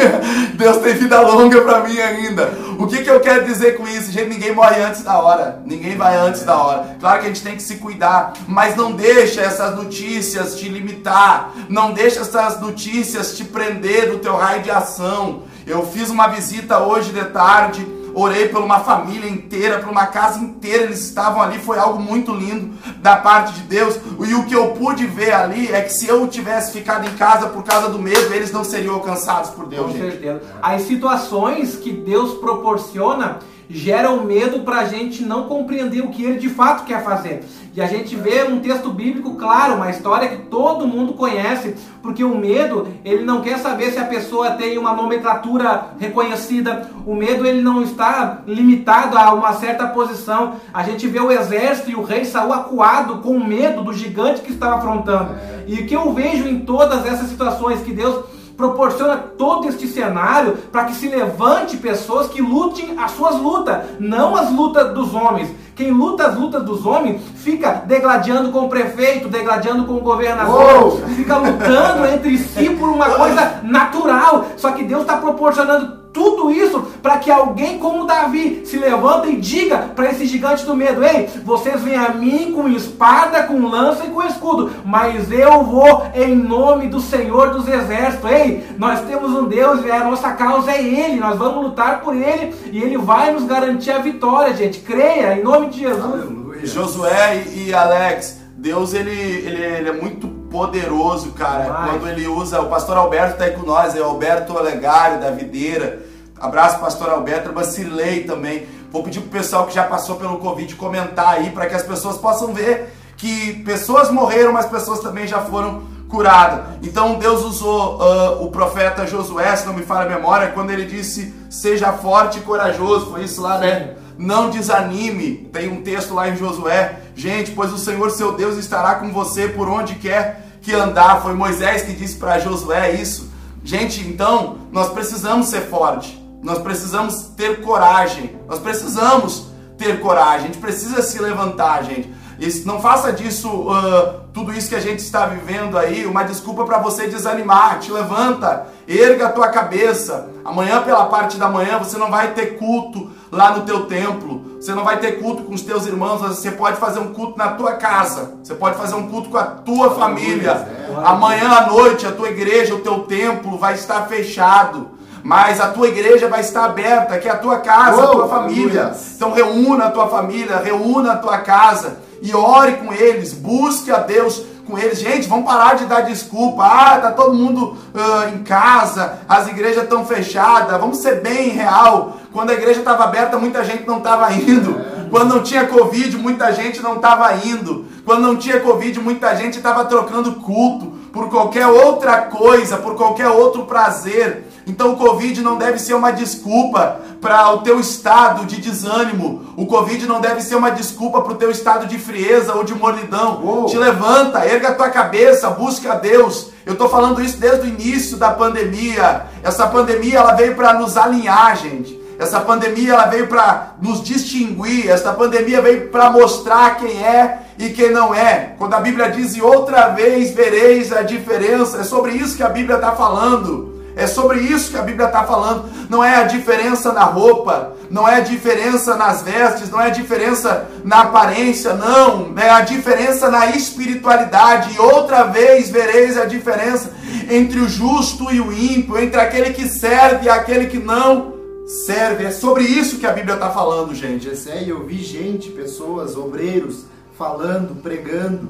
Deus tem vida longa pra mim ainda. O que, que eu quero dizer com isso? Gente, ninguém morre antes da hora. Ninguém vai antes da hora. Claro que a gente tem que se cuidar, mas não deixa essas notícias te limitar. Não deixa essas notícias te prender do teu raio de ação. Eu fiz uma visita hoje de tarde, orei por uma família inteira, por uma casa inteira, eles estavam ali, foi algo muito lindo da parte de Deus. E o que eu pude ver ali é que se eu tivesse ficado em casa por causa do medo, eles não seriam alcançados por Deus, Com gente. certeza. As situações que Deus proporciona geram medo para a gente não compreender o que Ele de fato quer fazer. E a gente vê um texto bíblico claro, uma história que todo mundo conhece, porque o medo, ele não quer saber se a pessoa tem uma nomenclatura reconhecida. O medo, ele não está limitado a uma certa posição. A gente vê o exército e o rei Saul acuado com medo do gigante que estava afrontando. E o que eu vejo em todas essas situações que Deus proporciona todo este cenário para que se levante pessoas que lutem as suas lutas, não as lutas dos homens. Quem luta as lutas dos homens fica degladiando com o prefeito, degladiando com o governador, fica lutando entre si por uma coisa natural. Só que Deus está proporcionando tudo isso para que alguém como Davi se levante e diga para esse gigante do medo: Ei, vocês vêm a mim com espada, com lança e com escudo, mas eu vou em nome do Senhor dos Exércitos. Ei, nós temos um Deus e a nossa causa é Ele, nós vamos lutar por Ele e Ele vai nos garantir a vitória, gente. Creia em nome de Jesus. Aleluia. Josué e, e Alex, Deus ele, ele, ele é muito poderoso, cara. Quando ele usa, o pastor Alberto tá aí com nós, é o Alberto Olegário da Videira. Abraço, pastor Alberto, Bacilei também. Vou pedir pro pessoal que já passou pelo Covid comentar aí para que as pessoas possam ver que pessoas morreram, mas pessoas também já foram curadas. Então Deus usou ah, o profeta Josué, se não me falha a memória, quando ele disse: "Seja forte e corajoso". Foi isso lá, né? Não desanime. Tem um texto lá em Josué. Gente, pois o Senhor seu Deus estará com você por onde quer que andar. Foi Moisés que disse para Josué isso. Gente, então nós precisamos ser forte. Nós precisamos ter coragem. Nós precisamos ter coragem. A gente precisa se levantar, gente. Isso- não faça disso ah, tudo isso que a gente está vivendo aí uma desculpa para você desanimar. Te levanta, erga a tua cabeça. Amanhã pela parte da manhã você não vai ter culto lá no teu templo. Você não vai ter culto com os teus irmãos. Você pode fazer um culto na tua casa. Você pode fazer um culto com a tua família. Amanhã à noite a tua igreja, o teu templo vai estar fechado. Mas a tua igreja vai estar aberta, que é a tua casa, a Oh, tua família. Então reúna a tua família, reúna a tua casa e ore com eles, busque a Deus com eles. Gente, vamos parar de dar desculpa. Ah, tá todo mundo ah, em casa, as igrejas estão fechadas. Vamos ser bem real. Quando a igreja estava aberta, muita gente não estava indo. Quando não tinha Covid, muita gente não estava indo. Quando não tinha Covid, muita gente estava trocando culto por qualquer outra coisa, por qualquer outro prazer. Então o Covid não deve ser uma desculpa para o teu estado de desânimo. O Covid não deve ser uma desculpa para o teu estado de frieza ou de mornidão. Te levanta, erga a tua cabeça, busque a Deus. Eu estou falando isso desde o início da pandemia. Essa pandemia ela veio para nos alinhar, gente. Essa pandemia ela veio para nos distinguir. Essa pandemia veio para mostrar quem é e quem não é. Quando a Bíblia diz e outra vez vereis a diferença, é sobre isso que a Bíblia está falando. É sobre isso que a Bíblia está falando. Não é a diferença na roupa, não é a diferença nas vestes, não é a diferença na aparência, não. É a diferença na espiritualidade. E outra vez vereis a diferença entre o justo e o ímpio, entre aquele que serve e aquele que não serve. É sobre isso que a Bíblia está falando, gente. E eu vi gente, pessoas, obreiros, falando, pregando,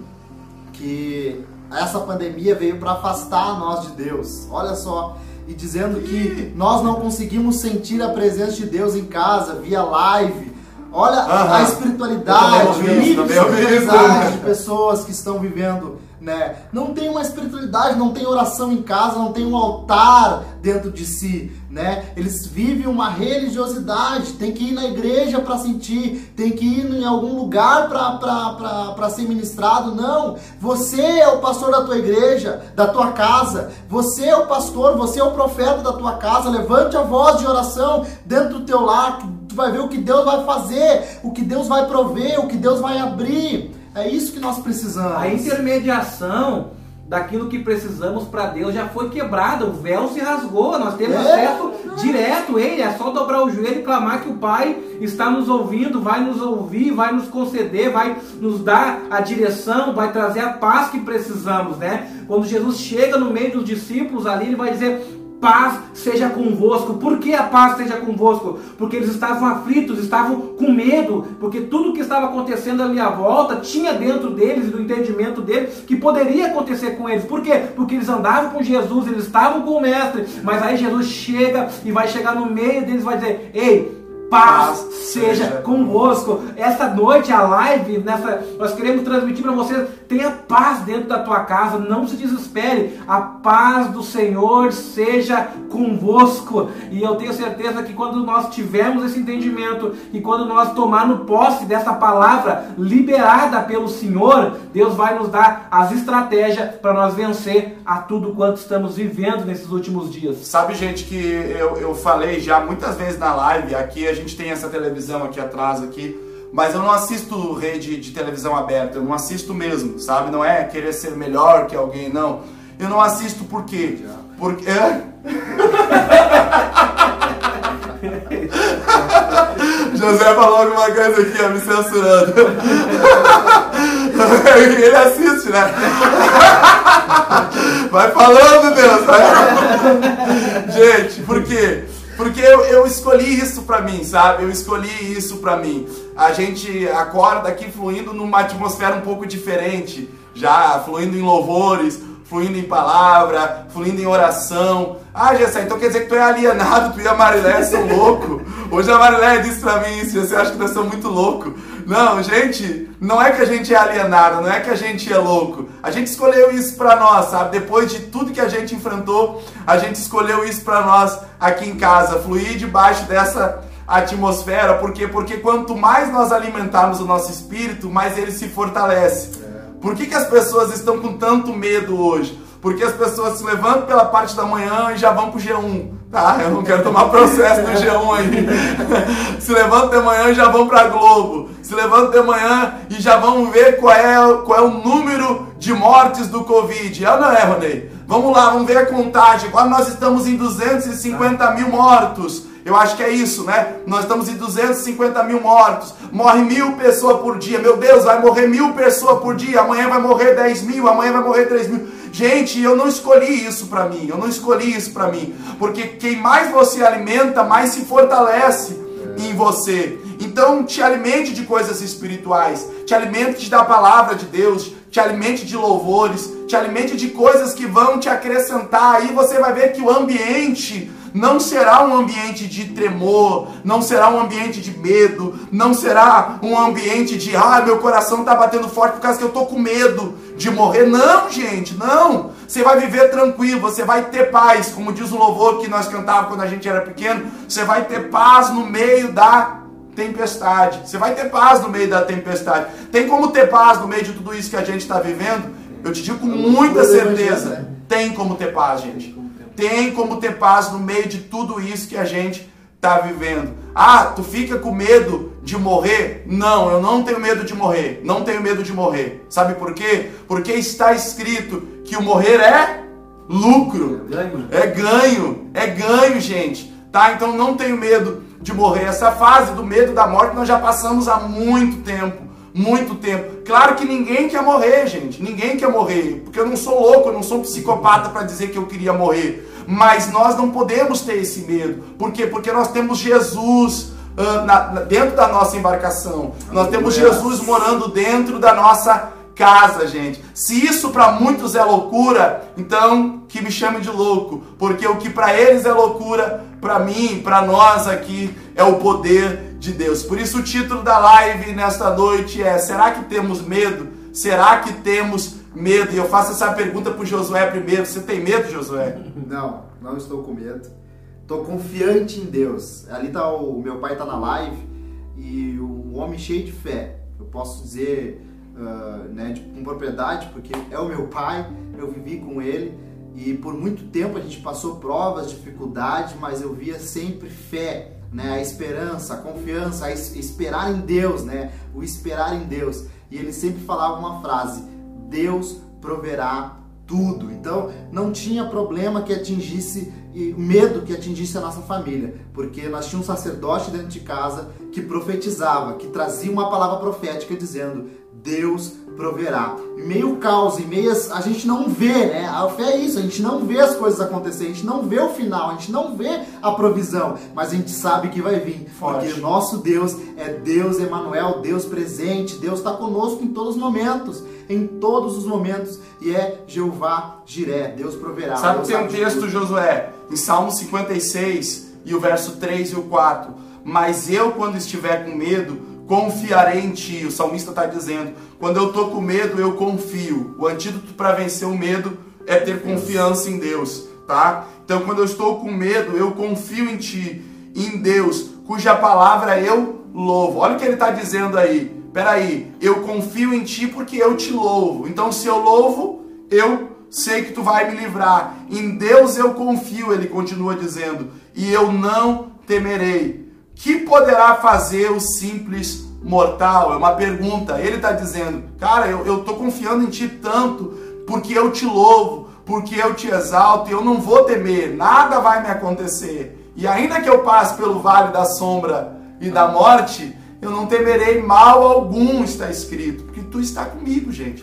que essa pandemia veio para afastar nós de Deus. Olha só, e dizendo que nós não conseguimos sentir a presença de Deus em casa via live. Olha a espiritualidade, a de pessoas que estão vivendo né? Não tem uma espiritualidade, não tem oração em casa, não tem um altar dentro de si, né? Eles vivem uma religiosidade, tem que ir na igreja para sentir, tem que ir em algum lugar para ser ministrado. Não, você é o pastor da tua igreja, da tua casa, você é o pastor, você é o profeta da tua casa. Levante a voz de oração dentro do teu lar, tu vai ver o que Deus vai fazer, o que Deus vai prover, o que Deus vai abrir. É isso que nós precisamos. A intermediação daquilo que precisamos para Deus já foi quebrada, o véu se rasgou, nós temos é. acesso direto ele, é só dobrar o joelho e clamar que o Pai está nos ouvindo, vai nos ouvir, vai nos conceder, vai nos dar a direção, vai trazer a paz que precisamos, né? Quando Jesus chega no meio dos discípulos ali, ele vai dizer: paz seja convosco. Por que a paz seja convosco? Porque eles estavam aflitos, estavam com medo, porque tudo que estava acontecendo ali à volta tinha dentro deles e do entendimento deles que poderia acontecer com eles. Por quê? Porque eles andavam com Jesus, eles estavam com o Mestre, mas aí Jesus chega e vai chegar no meio deles e vai dizer: Ei, paz seja convosco. Essa noite, a live, nessa, nós queremos transmitir para vocês: tenha paz dentro da tua casa, não se desespere. A paz do Senhor seja convosco. E eu tenho certeza que quando nós tivermos esse entendimento e quando nós tomarmos posse dessa palavra liberada pelo Senhor, Deus vai nos dar as estratégias para nós vencer a tudo quanto estamos vivendo nesses últimos dias. Sabe, gente, que eu, eu falei já muitas vezes na live aqui, a gente tem essa televisão aqui atrás aqui, mas eu não assisto rede de televisão aberta, eu não assisto mesmo, sabe? Não é querer ser melhor que alguém, não. Eu não assisto por quê? Porque... É? José falou alguma coisa aqui, ó, me censurando. Ele assiste, né? Vai falando, Deus. Vai. Gente, por quê? Porque eu, eu escolhi isso pra mim, sabe? Eu escolhi isso pra mim. A gente acorda aqui fluindo numa atmosfera um pouco diferente, já fluindo em louvores, fluindo em palavra, fluindo em oração. Ah, Gessé, então quer dizer que tu é alienado, tu e a Marilé são louco. Hoje a Marilé disse pra mim isso, você acha que nós somos muito louco. Não, gente, não é que a gente é alienado, não é que a gente é louco. A gente escolheu isso pra nós, sabe? Depois de tudo que a gente enfrentou, a gente escolheu isso pra nós aqui em casa, fluir debaixo dessa atmosfera, porque porque quanto mais nós alimentarmos o nosso espírito, mais ele se fortalece. Por que, que as pessoas estão com tanto medo hoje? Porque as pessoas se levantam pela parte da manhã e já vão pro G1. Tá? Eu não quero tomar processo no G1 aí. se levantam de manhã e já vão pra Globo. Se levantam de manhã e já vão ver qual é, qual é o número de mortes do Covid. Ou não é, Ronei? Vamos lá, vamos ver a contagem. Agora nós estamos em 250 mil mortos. Eu acho que é isso, né? Nós estamos em 250 mil mortos. Morre mil pessoas por dia. Meu Deus, vai morrer mil pessoas por dia. Amanhã vai morrer 10 mil. Amanhã vai morrer 3 mil. Gente, eu não escolhi isso para mim. Eu não escolhi isso para mim. Porque quem mais você alimenta, mais se fortalece em você. Então, te alimente de coisas espirituais. Te alimente da palavra de Deus. Te alimente de louvores. Te alimente de coisas que vão te acrescentar. Aí você vai ver que o ambiente não será um ambiente de tremor, não será um ambiente de medo, não será um ambiente de, ah, meu coração está batendo forte por causa que eu estou com medo de morrer. Não, gente, não. Você vai viver tranquilo, você vai ter paz, como diz o louvor que nós cantávamos quando a gente era pequeno, você vai ter paz no meio da tempestade. Você vai ter paz no meio da tempestade. Tem como ter paz no meio de tudo isso que a gente está vivendo? Eu te digo com muita certeza. Tem como ter paz, gente tem como ter paz no meio de tudo isso que a gente está vivendo. Ah, tu fica com medo de morrer? Não, eu não tenho medo de morrer. Não tenho medo de morrer. Sabe por quê? Porque está escrito que o morrer é lucro. É ganho. É ganho, é ganho, gente. Tá? Então não tenho medo de morrer. Essa fase do medo da morte nós já passamos há muito tempo muito tempo. Claro que ninguém quer morrer, gente. Ninguém quer morrer. Porque eu não sou louco, eu não sou um psicopata para dizer que eu queria morrer. Mas nós não podemos ter esse medo. Por quê? Porque nós temos Jesus uh, na, na, dentro da nossa embarcação. Nós temos Jesus morando dentro da nossa casa, gente. Se isso para muitos é loucura, então que me chame de louco, porque o que para eles é loucura, para mim, para nós aqui é o poder de Deus. Por isso o título da live nesta noite é: será que temos medo? Será que temos medo? E eu faço essa pergunta para o Josué primeiro. Você tem medo, Josué? Não, não estou com medo. Estou confiante em Deus. Ali tá o meu pai está na live e um homem cheio de fé. Eu posso dizer uh, né, de, com propriedade, porque é o meu pai, eu vivi com ele e por muito tempo a gente passou provas, dificuldades, mas eu via sempre fé, né, a esperança, a confiança, a es esperar em Deus, né, o esperar em Deus. E ele sempre falava uma frase: Deus proverá tudo. Então não tinha problema que atingisse e medo que atingisse a nossa família, porque nós tínhamos um sacerdote dentro de casa que profetizava, que trazia uma palavra profética dizendo: Deus proverá. Em meio caos, em meias, a gente não vê, né? A fé é isso, a gente não vê as coisas acontecer, a gente não vê o final, a gente não vê a provisão, mas a gente sabe que vai vir, Forte. porque nosso Deus é Deus Emanuel, Deus presente, Deus está conosco em todos os momentos, em todos os momentos, e é Jeová Jiré, Deus proverá. Sabe Deus tem um texto, Josué, em Salmo 56, e o verso 3 e o 4, mas eu quando estiver com medo, confiarei em ti. O salmista está dizendo: quando eu estou com medo, eu confio. O antídoto para vencer o medo é ter confiança em Deus, tá? Então, quando eu estou com medo, eu confio em ti, em Deus, cuja palavra eu louvo. Olha o que ele está dizendo aí. Peraí, eu confio em ti porque eu te louvo. Então, se eu louvo, eu sei que tu vai me livrar. Em Deus eu confio, ele continua dizendo, e eu não temerei que poderá fazer o simples mortal? É uma pergunta. Ele está dizendo, cara, eu estou confiando em ti tanto, porque eu te louvo, porque eu te exalto, e eu não vou temer, nada vai me acontecer. E ainda que eu passe pelo vale da sombra e da morte, eu não temerei mal algum, está escrito, porque tu está comigo, gente.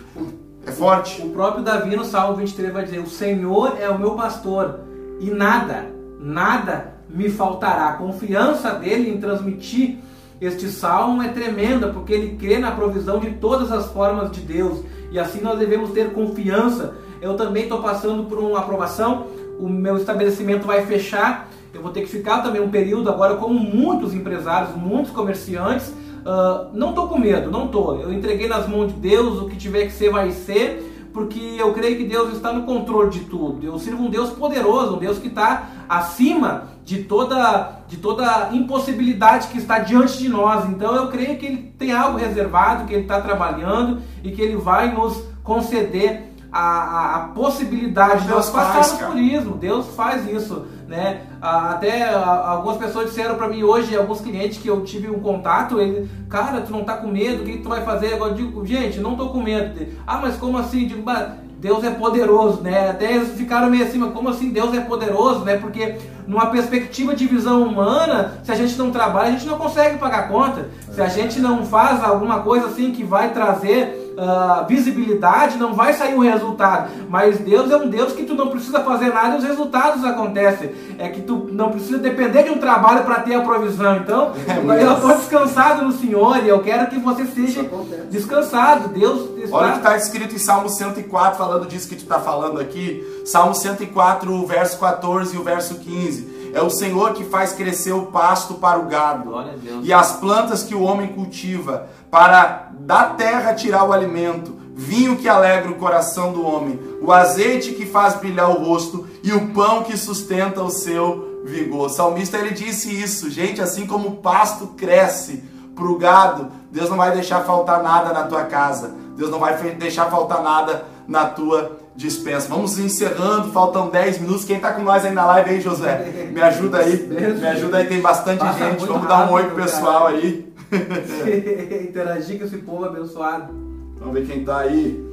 É forte. O próprio Davi no Salmo 23 vai dizer: O Senhor é o meu pastor, e nada, nada me faltará. A confiança dele em transmitir este salmo é tremenda, porque ele crê na provisão de todas as formas de Deus. E assim nós devemos ter confiança. Eu também estou passando por uma aprovação, o meu estabelecimento vai fechar. Eu vou ter que ficar também um período agora, como muitos empresários, muitos comerciantes. Uh, não estou com medo, não estou. Eu entreguei nas mãos de Deus, o que tiver que ser, vai ser porque eu creio que Deus está no controle de tudo. Eu sirvo um Deus poderoso, um Deus que está acima de toda, de toda impossibilidade que está diante de nós. Então eu creio que Ele tem algo reservado, que Ele está trabalhando e que Ele vai nos conceder a, a, a possibilidade de nós passarmos por isso. Deus faz isso. Né? Até algumas pessoas disseram para mim hoje, alguns clientes que eu tive um contato, ele, cara, tu não tá com medo, o que, tu vai fazer? Agora eu digo, gente, não tô com medo. Ah, mas como assim? Digo, Deus é poderoso, né? Até eles ficaram meio assim, mas como assim Deus é poderoso, né? Porque numa perspectiva de visão humana, se a gente não trabalha, a gente não consegue pagar conta. Se a gente não faz alguma coisa assim que vai trazer uh, visibilidade, não vai sair o resultado. Mas Deus é um Deus que tu não precisa fazer nada e os resultados acontecem. É que tu não precisa depender de um trabalho para ter a provisão. Então, é, eu estou descansado no Senhor e eu quero que você seja descansado. Deus está... Olha o que está escrito em Salmo 104, falando disso que tu está falando aqui. Salmo 104, o verso 14 e o verso 15. É o Senhor que faz crescer o pasto para o gado e as plantas que o homem cultiva para da terra tirar o alimento, vinho que alegra o coração do homem, o azeite que faz brilhar o rosto e o pão que sustenta o seu vigor. O salmista ele disse isso, gente, assim como o pasto cresce para o gado, Deus não vai deixar faltar nada na tua casa, Deus não vai deixar faltar nada na tua dispensa. Vamos encerrando, faltam 10 minutos. Quem está com nós aí na live aí, José? Me ajuda aí, me ajuda aí, tem bastante gente. Vamos dar um oi pro pessoal aí. Interagir com esse povo abençoado. Vamos ver quem tá aí.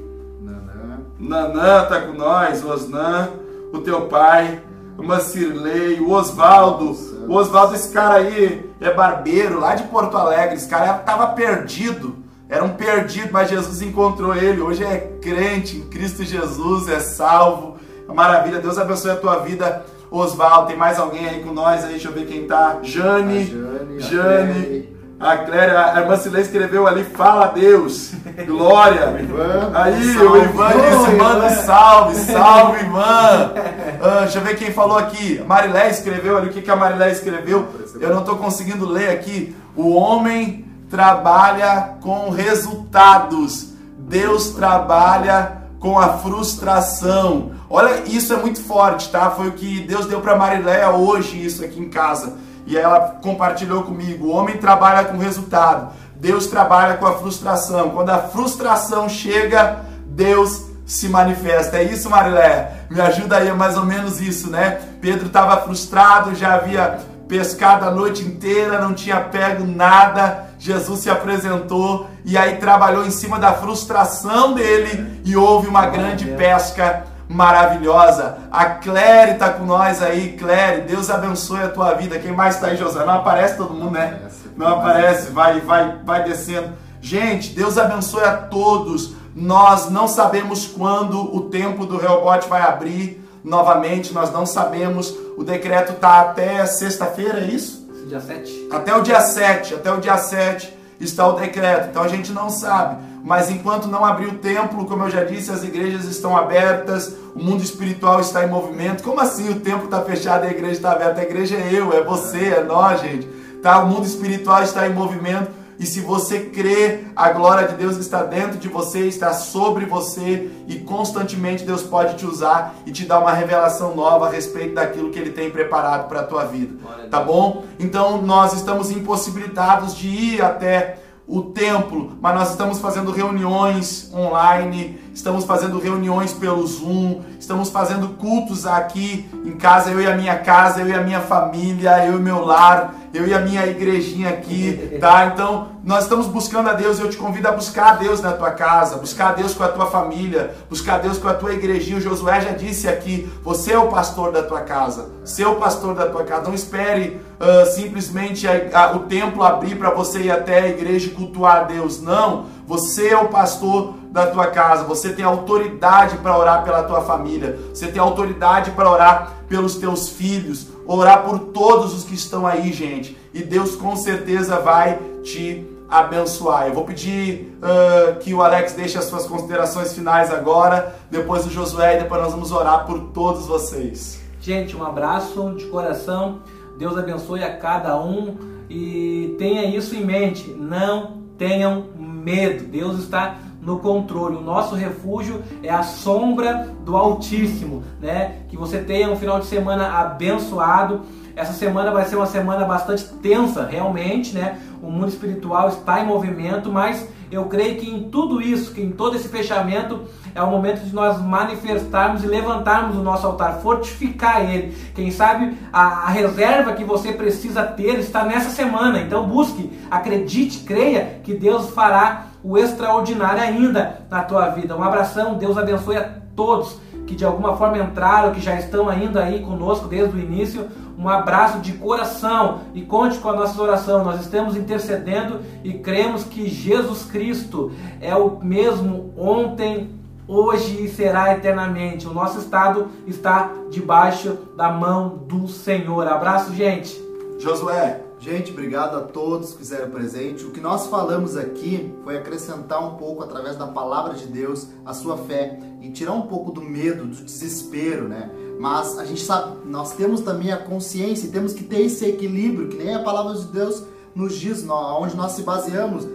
Nanã. Nanã tá com nós, Osnan, o teu pai, o Macirley, o Osvaldo. O Osvaldo, esse cara aí é barbeiro lá de Porto Alegre. Esse cara tava perdido. Era um perdido, mas Jesus encontrou ele. Hoje é crente em Cristo Jesus, é salvo. Maravilha. Deus abençoe a tua vida. Osvaldo, tem mais alguém aí com nós aí? Deixa eu ver quem tá. Jane. A Jane. Jane. A Cléria, a irmã Cilê escreveu ali, fala a Deus, glória. Ivan, Aí, salve. o Ivan disse, manda salve, salve, Ivan. Ah, deixa eu ver quem falou aqui. A Marilé escreveu ali, o que, que a Marilé escreveu? Eu não estou conseguindo ler aqui. O homem trabalha com resultados, Deus trabalha com a frustração. Olha, isso é muito forte, tá? Foi o que Deus deu para Mariléia hoje, isso aqui em casa. E ela compartilhou comigo. O homem trabalha com resultado, Deus trabalha com a frustração. Quando a frustração chega, Deus se manifesta. É isso, Marilé? Me ajuda aí, é mais ou menos isso, né? Pedro estava frustrado, já havia pescado a noite inteira, não tinha pego nada. Jesus se apresentou e aí trabalhou em cima da frustração dele e houve uma grande pesca maravilhosa. A Claire está com nós aí, Claire, Deus abençoe a tua vida. Quem mais está aí, José? Não aparece todo mundo, né? Não aparece, vai, vai, vai descendo. Gente, Deus abençoe a todos. Nós não sabemos quando o tempo do Reobote vai abrir novamente, nós não sabemos. O decreto está até sexta-feira, é isso? Dia 7. Até o dia 7, até o dia 7 está o decreto. Então a gente não sabe. Mas enquanto não abrir o templo, como eu já disse, as igrejas estão abertas, o mundo espiritual está em movimento. Como assim o templo está fechado e a igreja está aberta? A igreja é eu, é você, é nós, gente. Tá? O mundo espiritual está em movimento. E se você crê, a glória de Deus está dentro de você, está sobre você e constantemente Deus pode te usar e te dar uma revelação nova a respeito daquilo que Ele tem preparado para a tua vida. Tá bom? Então nós estamos impossibilitados de ir até o templo, mas nós estamos fazendo reuniões online, estamos fazendo reuniões pelo Zoom, estamos fazendo cultos aqui em casa, eu e a minha casa, eu e a minha família, eu e meu lar, eu e a minha igrejinha aqui, tá? Então, nós estamos buscando a Deus e eu te convido a buscar a Deus na tua casa, buscar a Deus com a tua família, buscar a Deus com a tua igrejinha. O Josué já disse aqui: você é o pastor da tua casa, ser o pastor da tua casa. Não espere uh, simplesmente a, a, o templo abrir para você ir até a igreja e cultuar a Deus. Não, você é o pastor da tua casa, você tem autoridade para orar pela tua família, você tem autoridade para orar pelos teus filhos, orar por todos os que estão aí, gente. E Deus com certeza vai te abençoar. Eu vou pedir uh, que o Alex deixe as suas considerações finais agora, depois o Josué e depois nós vamos orar por todos vocês. Gente, um abraço de coração. Deus abençoe a cada um e tenha isso em mente. Não tenham medo. Deus está no controle. O nosso refúgio é a sombra do Altíssimo, né? Que você tenha um final de semana abençoado. Essa semana vai ser uma semana bastante tensa, realmente, né? O mundo espiritual está em movimento, mas eu creio que em tudo isso, que em todo esse fechamento, é o momento de nós manifestarmos e levantarmos o nosso altar, fortificar ele. Quem sabe a, a, reserva que você precisa ter está nessa semana. Então busque, acredite, creia que Deus fará o extraordinário ainda na tua vida. Um abração, Deus abençoe a todos que de alguma forma entraram, que já estão ainda aí conosco desde o início. Um abraço de coração e conte com a nossa oração. Nós estamos intercedendo e cremos que Jesus Cristo é o mesmo ontem, hoje e será eternamente. O nosso estado está debaixo da mão do Senhor. Abraço, gente. Josué. Gente, obrigado a todos que fizeram presente. O que nós falamos aqui foi acrescentar um pouco, através da palavra de Deus, a sua fé e tirar um pouco do medo, do desespero, né? Mas a gente sabe, nós temos também a consciência e temos que ter esse equilíbrio, que nem a palavra de Deus nos diz, onde nós se baseamos.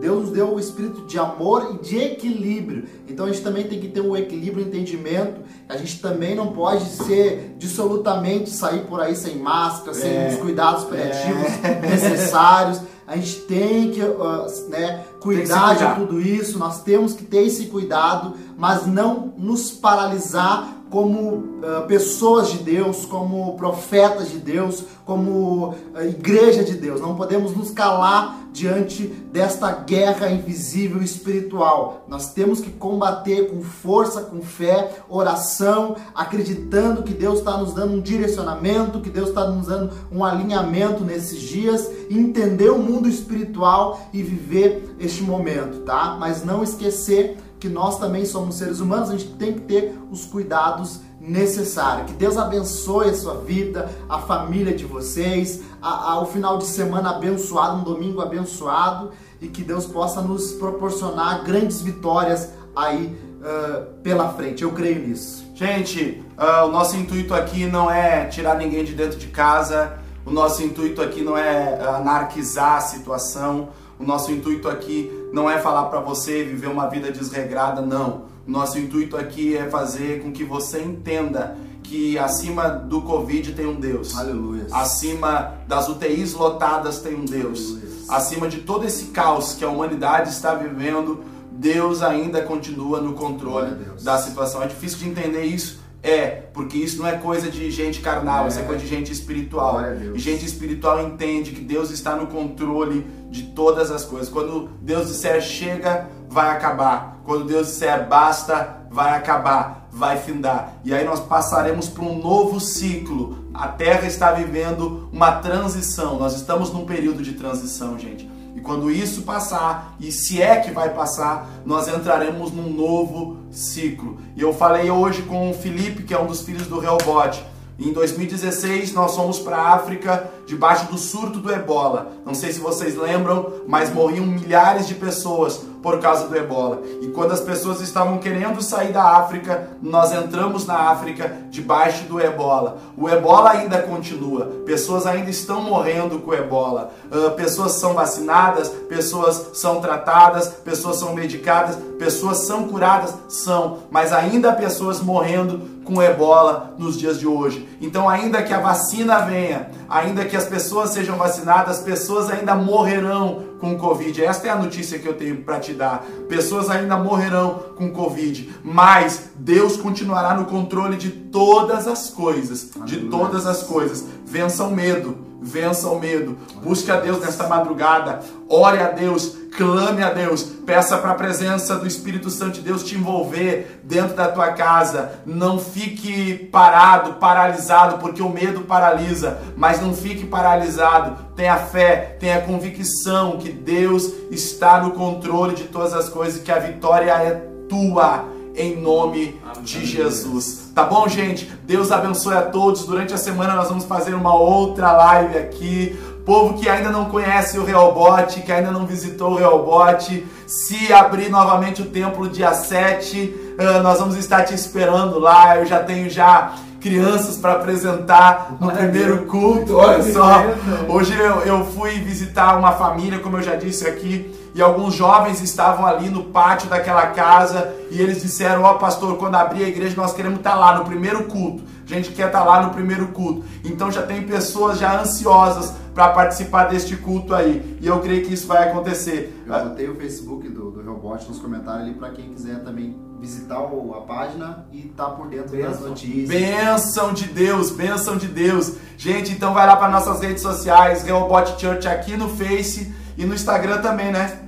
Deus nos deu o espírito de amor e de equilíbrio. Então a gente também tem que ter o um equilíbrio, um entendimento. A gente também não pode ser dissolutamente sair por aí sem máscara, sem É. os cuidados paliativos É. necessários. A gente tem que uh, né, cuidar, cuidar. de tudo isso. Nós temos que ter esse cuidado, mas não nos paralisar como uh, pessoas de Deus, como profetas de Deus, como uh, igreja de Deus. Não podemos nos calar diante desta guerra invisível espiritual. Nós temos que combater com força, com fé, oração, acreditando que Deus está nos dando um direcionamento, que Deus está nos dando um alinhamento nesses dias, entender o mundo espiritual e viver este momento, tá? Mas não esquecer que nós também somos seres humanos, a gente tem que ter os cuidados necessários. Que Deus abençoe a sua vida, a família de vocês, a, a, o final de semana abençoado, um domingo abençoado e que Deus possa nos proporcionar grandes vitórias aí uh, pela frente. Eu creio nisso. Gente, uh, o nosso intuito aqui não é tirar ninguém de dentro de casa, o nosso intuito aqui não é anarquizar a situação, o nosso intuito aqui não é falar para você viver uma vida desregrada, não. O nosso intuito aqui é fazer com que você entenda que acima do Covid tem um Deus. Aleluia. Acima das UTIs lotadas tem um Deus. Aleluia. Acima de todo esse caos que a humanidade está vivendo, Deus ainda continua no controle da situação. É difícil de entender isso. É, porque isso não é coisa de gente carnal, é. isso é coisa de gente espiritual. E gente espiritual entende que Deus está no controle de todas as coisas. Quando Deus disser chega, vai acabar. Quando Deus disser basta, vai acabar, vai findar. E aí nós passaremos para um novo ciclo. A Terra está vivendo uma transição. Nós estamos num período de transição, gente. E quando isso passar, e se é que vai passar, nós entraremos num novo ciclo. E eu falei hoje com o Felipe, que é um dos filhos do Reobote. Em 2016, nós fomos para a África debaixo do surto do ebola. Não sei se vocês lembram, mas morriam milhares de pessoas por causa do ebola. E quando as pessoas estavam querendo sair da África, nós entramos na África debaixo do ebola. O ebola ainda continua, pessoas ainda estão morrendo com o ebola. Uh, pessoas são vacinadas, pessoas são tratadas, pessoas são medicadas, pessoas são curadas, são, mas ainda pessoas morrendo com ebola nos dias de hoje. Então, ainda que a vacina venha, ainda que as pessoas sejam vacinadas, pessoas ainda morrerão com Covid. Esta é a notícia que eu tenho para te dar. Pessoas ainda morrerão com Covid, mas Deus continuará no controle de todas as coisas, de todas as coisas. Vença o medo vença o medo. Busque a Deus nesta madrugada, ore a Deus, clame a Deus, peça para a presença do Espírito Santo de Deus te envolver dentro da tua casa. Não fique parado, paralisado, porque o medo paralisa, mas não fique paralisado. Tenha fé, tenha convicção que Deus está no controle de todas as coisas que a vitória é tua em nome Amém. de Jesus. Tá bom, gente? Deus abençoe a todos. Durante a semana nós vamos fazer uma outra live aqui. Povo que ainda não conhece o Reobote, que ainda não visitou o Reobote, se abrir novamente o templo dia 7, ah, nós vamos estar te esperando lá. Eu já tenho já crianças para apresentar no primeiro culto. Olha só, hoje eu, eu fui visitar uma família, como eu já disse aqui, e alguns jovens estavam ali no pátio daquela casa e eles disseram: Ó, oh, pastor, quando abrir a igreja, nós queremos estar lá no primeiro culto. Gente quer estar tá lá no primeiro culto. Então já tem pessoas já ansiosas para participar deste culto aí. E eu creio que isso vai acontecer. Eu botei o Facebook do, do Robot nos comentários ali para quem quiser também visitar a página e estar tá por dentro benção. das notícias. Benção de Deus, benção de Deus. Gente, então vai lá para nossas redes sociais, Rehoboth Church aqui no Face e no Instagram também, né?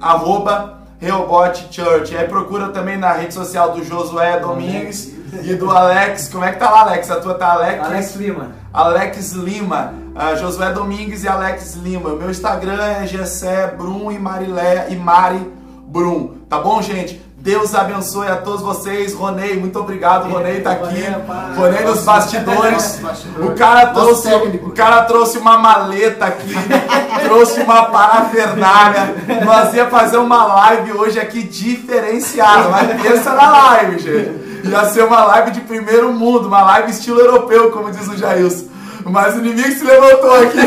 arroba Rehoboth Church. Aí procura também na rede social do Josué Domingues e do Alex. Como é que tá lá, Alex? A tua tá Alex? Alex Lima. Alex Lima. Uh, Josué Domingues e Alex Lima. Meu Instagram é Gessé Brum e Marilé e Mari Brum. Tá bom, gente? Deus abençoe a todos vocês. Ronei, muito obrigado. Ronei tá aqui. Ronei nos bastidores. O cara trouxe, o cara trouxe uma maleta aqui, trouxe uma parafernália. Nós ia fazer uma live hoje aqui diferenciada, mas pensa na live, gente. Ia ser uma live de primeiro mundo, uma live estilo europeu, como diz o Jailson. Mas o inimigo se levantou aqui.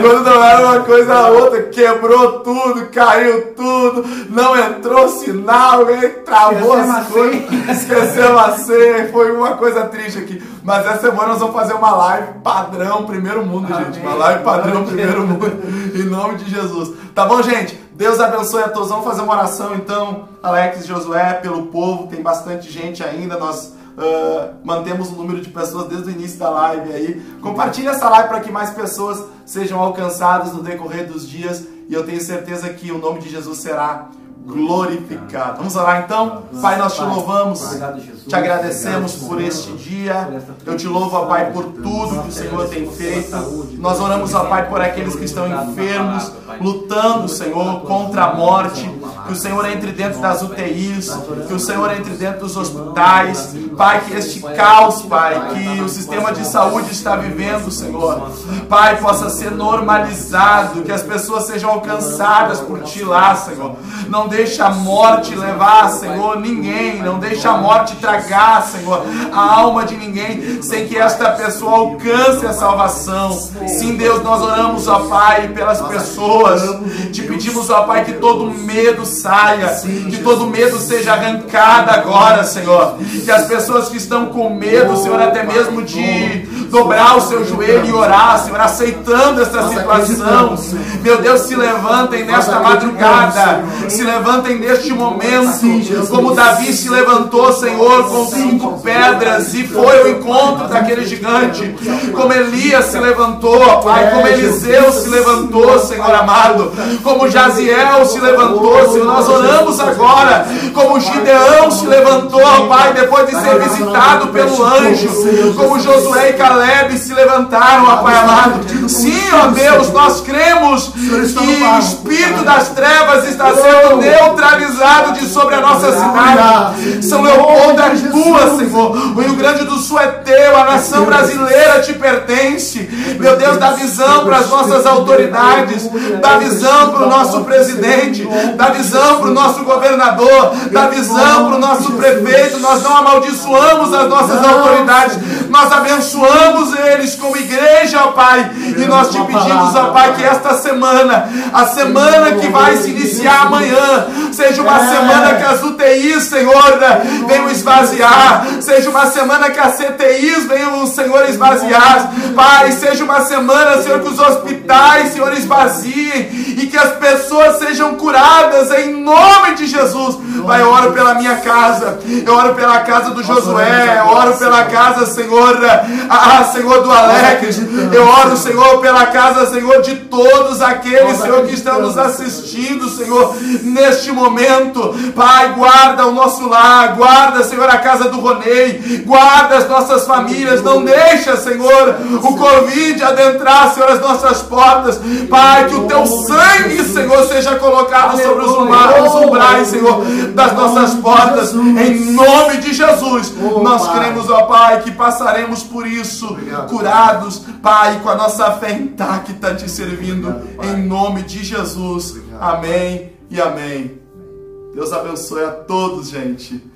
Quando não era uma coisa, era outra. Quebrou tudo, caiu tudo, não entrou sinal, travou as coisas. Esqueceu a senha. Foi uma coisa triste aqui. Mas essa semana nós vamos fazer uma live padrão primeiro mundo, Amém. gente. Uma live padrão primeiro mundo. Em nome de Jesus. Tá bom, gente? Deus abençoe a todos. Vamos fazer uma oração então, Alex e Josué, pelo povo. Tem bastante gente ainda. Nós Uh, mantemos o número de pessoas desde o início da live aí. Compartilhe essa live para que mais pessoas sejam alcançadas no decorrer dos dias e eu tenho certeza que o nome de Jesus será glorificado. Vamos orar então? Pai, nós te louvamos, Obrigado, Jesus. Te agradecemos por este dia. Eu te louvo, ó Pai, por tudo que o Senhor tem feito. Nós oramos, ó Pai, por aqueles que estão enfermos, lutando, Senhor, contra a morte. Que o Senhor entre dentro das UTIs, que o Senhor entre dentro dos hospitais. Pai, que este caos, Pai, que o sistema de saúde está vivendo, Senhor, Pai, possa ser normalizado, que as pessoas sejam alcançadas por Ti lá, Senhor. Não deixe a morte levar, Senhor, ninguém. Não deixe a morte tragar, Senhor, a alma de ninguém, sem que esta pessoa alcance a salvação. Sim, Deus, nós oramos, ó Pai, pelas pessoas. Te pedimos, ó Pai, que todo medo saia, que todo medo seja arrancado agora, Senhor. Que as pessoas que estão com medo, Senhor, até mesmo de dobrar o seu joelho e orar, Senhor, aceitando essa situação. Meu Deus, se levantem nesta madrugada, se levantem neste momento, como Davi se levantou, Senhor, com cinco pedras e foi ao encontro daquele gigante, como Elias se levantou, Pai, como Eliseu se levantou, Senhor amado, como Jaziel se levantou, Senhor, nós oramos agora, como Gideão se levantou, Pai, depois de ser visitado pelo anjo, como Josué e Caleb se levantaram, Pai amado. Sim, ó Deus, nós cremos que o espírito das trevas está sendo neutralizado de sobre a nossa cidade. São Leopoldo é tua, Senhor. O Rio Grande do Sul é teu, a nação brasileira te pertence. Meu Deus, dá visão para as nossas autoridades, dá visão para o nosso presidente, dá visão para o nosso governador, dá visão para o nosso prefeito. Nós não amaldiçoamos as nossas autoridades, nós abençoamos eles como igreja, ó Pai. E nós te pedimos, ó Pai, que esta semana, a semana que vai se iniciar amanhã, seja uma semana que as UTIs, Senhor, venham esvaziar, seja uma semana que as CTIs venham, Senhor, esvaziar, Pai, seja uma semana, Senhor, que os hospitais, Senhor, esvaziem e que as pessoas sejam curadas em nome de Jesus. Pai, eu oro pela minha casa, eu oro pela casa do Josué, eu oro pela casa, Senhor, ah, Senhor do Alex, eu oro, Senhor, pela casa, Senhor, de todos aqueles, Senhor, que estão nos assistindo, Senhor, neste momento. Pai, guarda o nosso lar, guarda, Senhor, a casa do Ronei, guarda as nossas famílias, não deixa, Senhor, o Covid adentrar, Senhor, as nossas portas. Pai, que o teu sangue, Senhor, seja colocado sobre os umbrais, Senhor, das nossas portas, em nome de Jesus. Nós cremos, ó Pai, que passaremos por isso, curados, Pai, com a nossa fé intacta te servindo, em nome de Jesus. Amém e amém. Deus abençoe a todos, gente.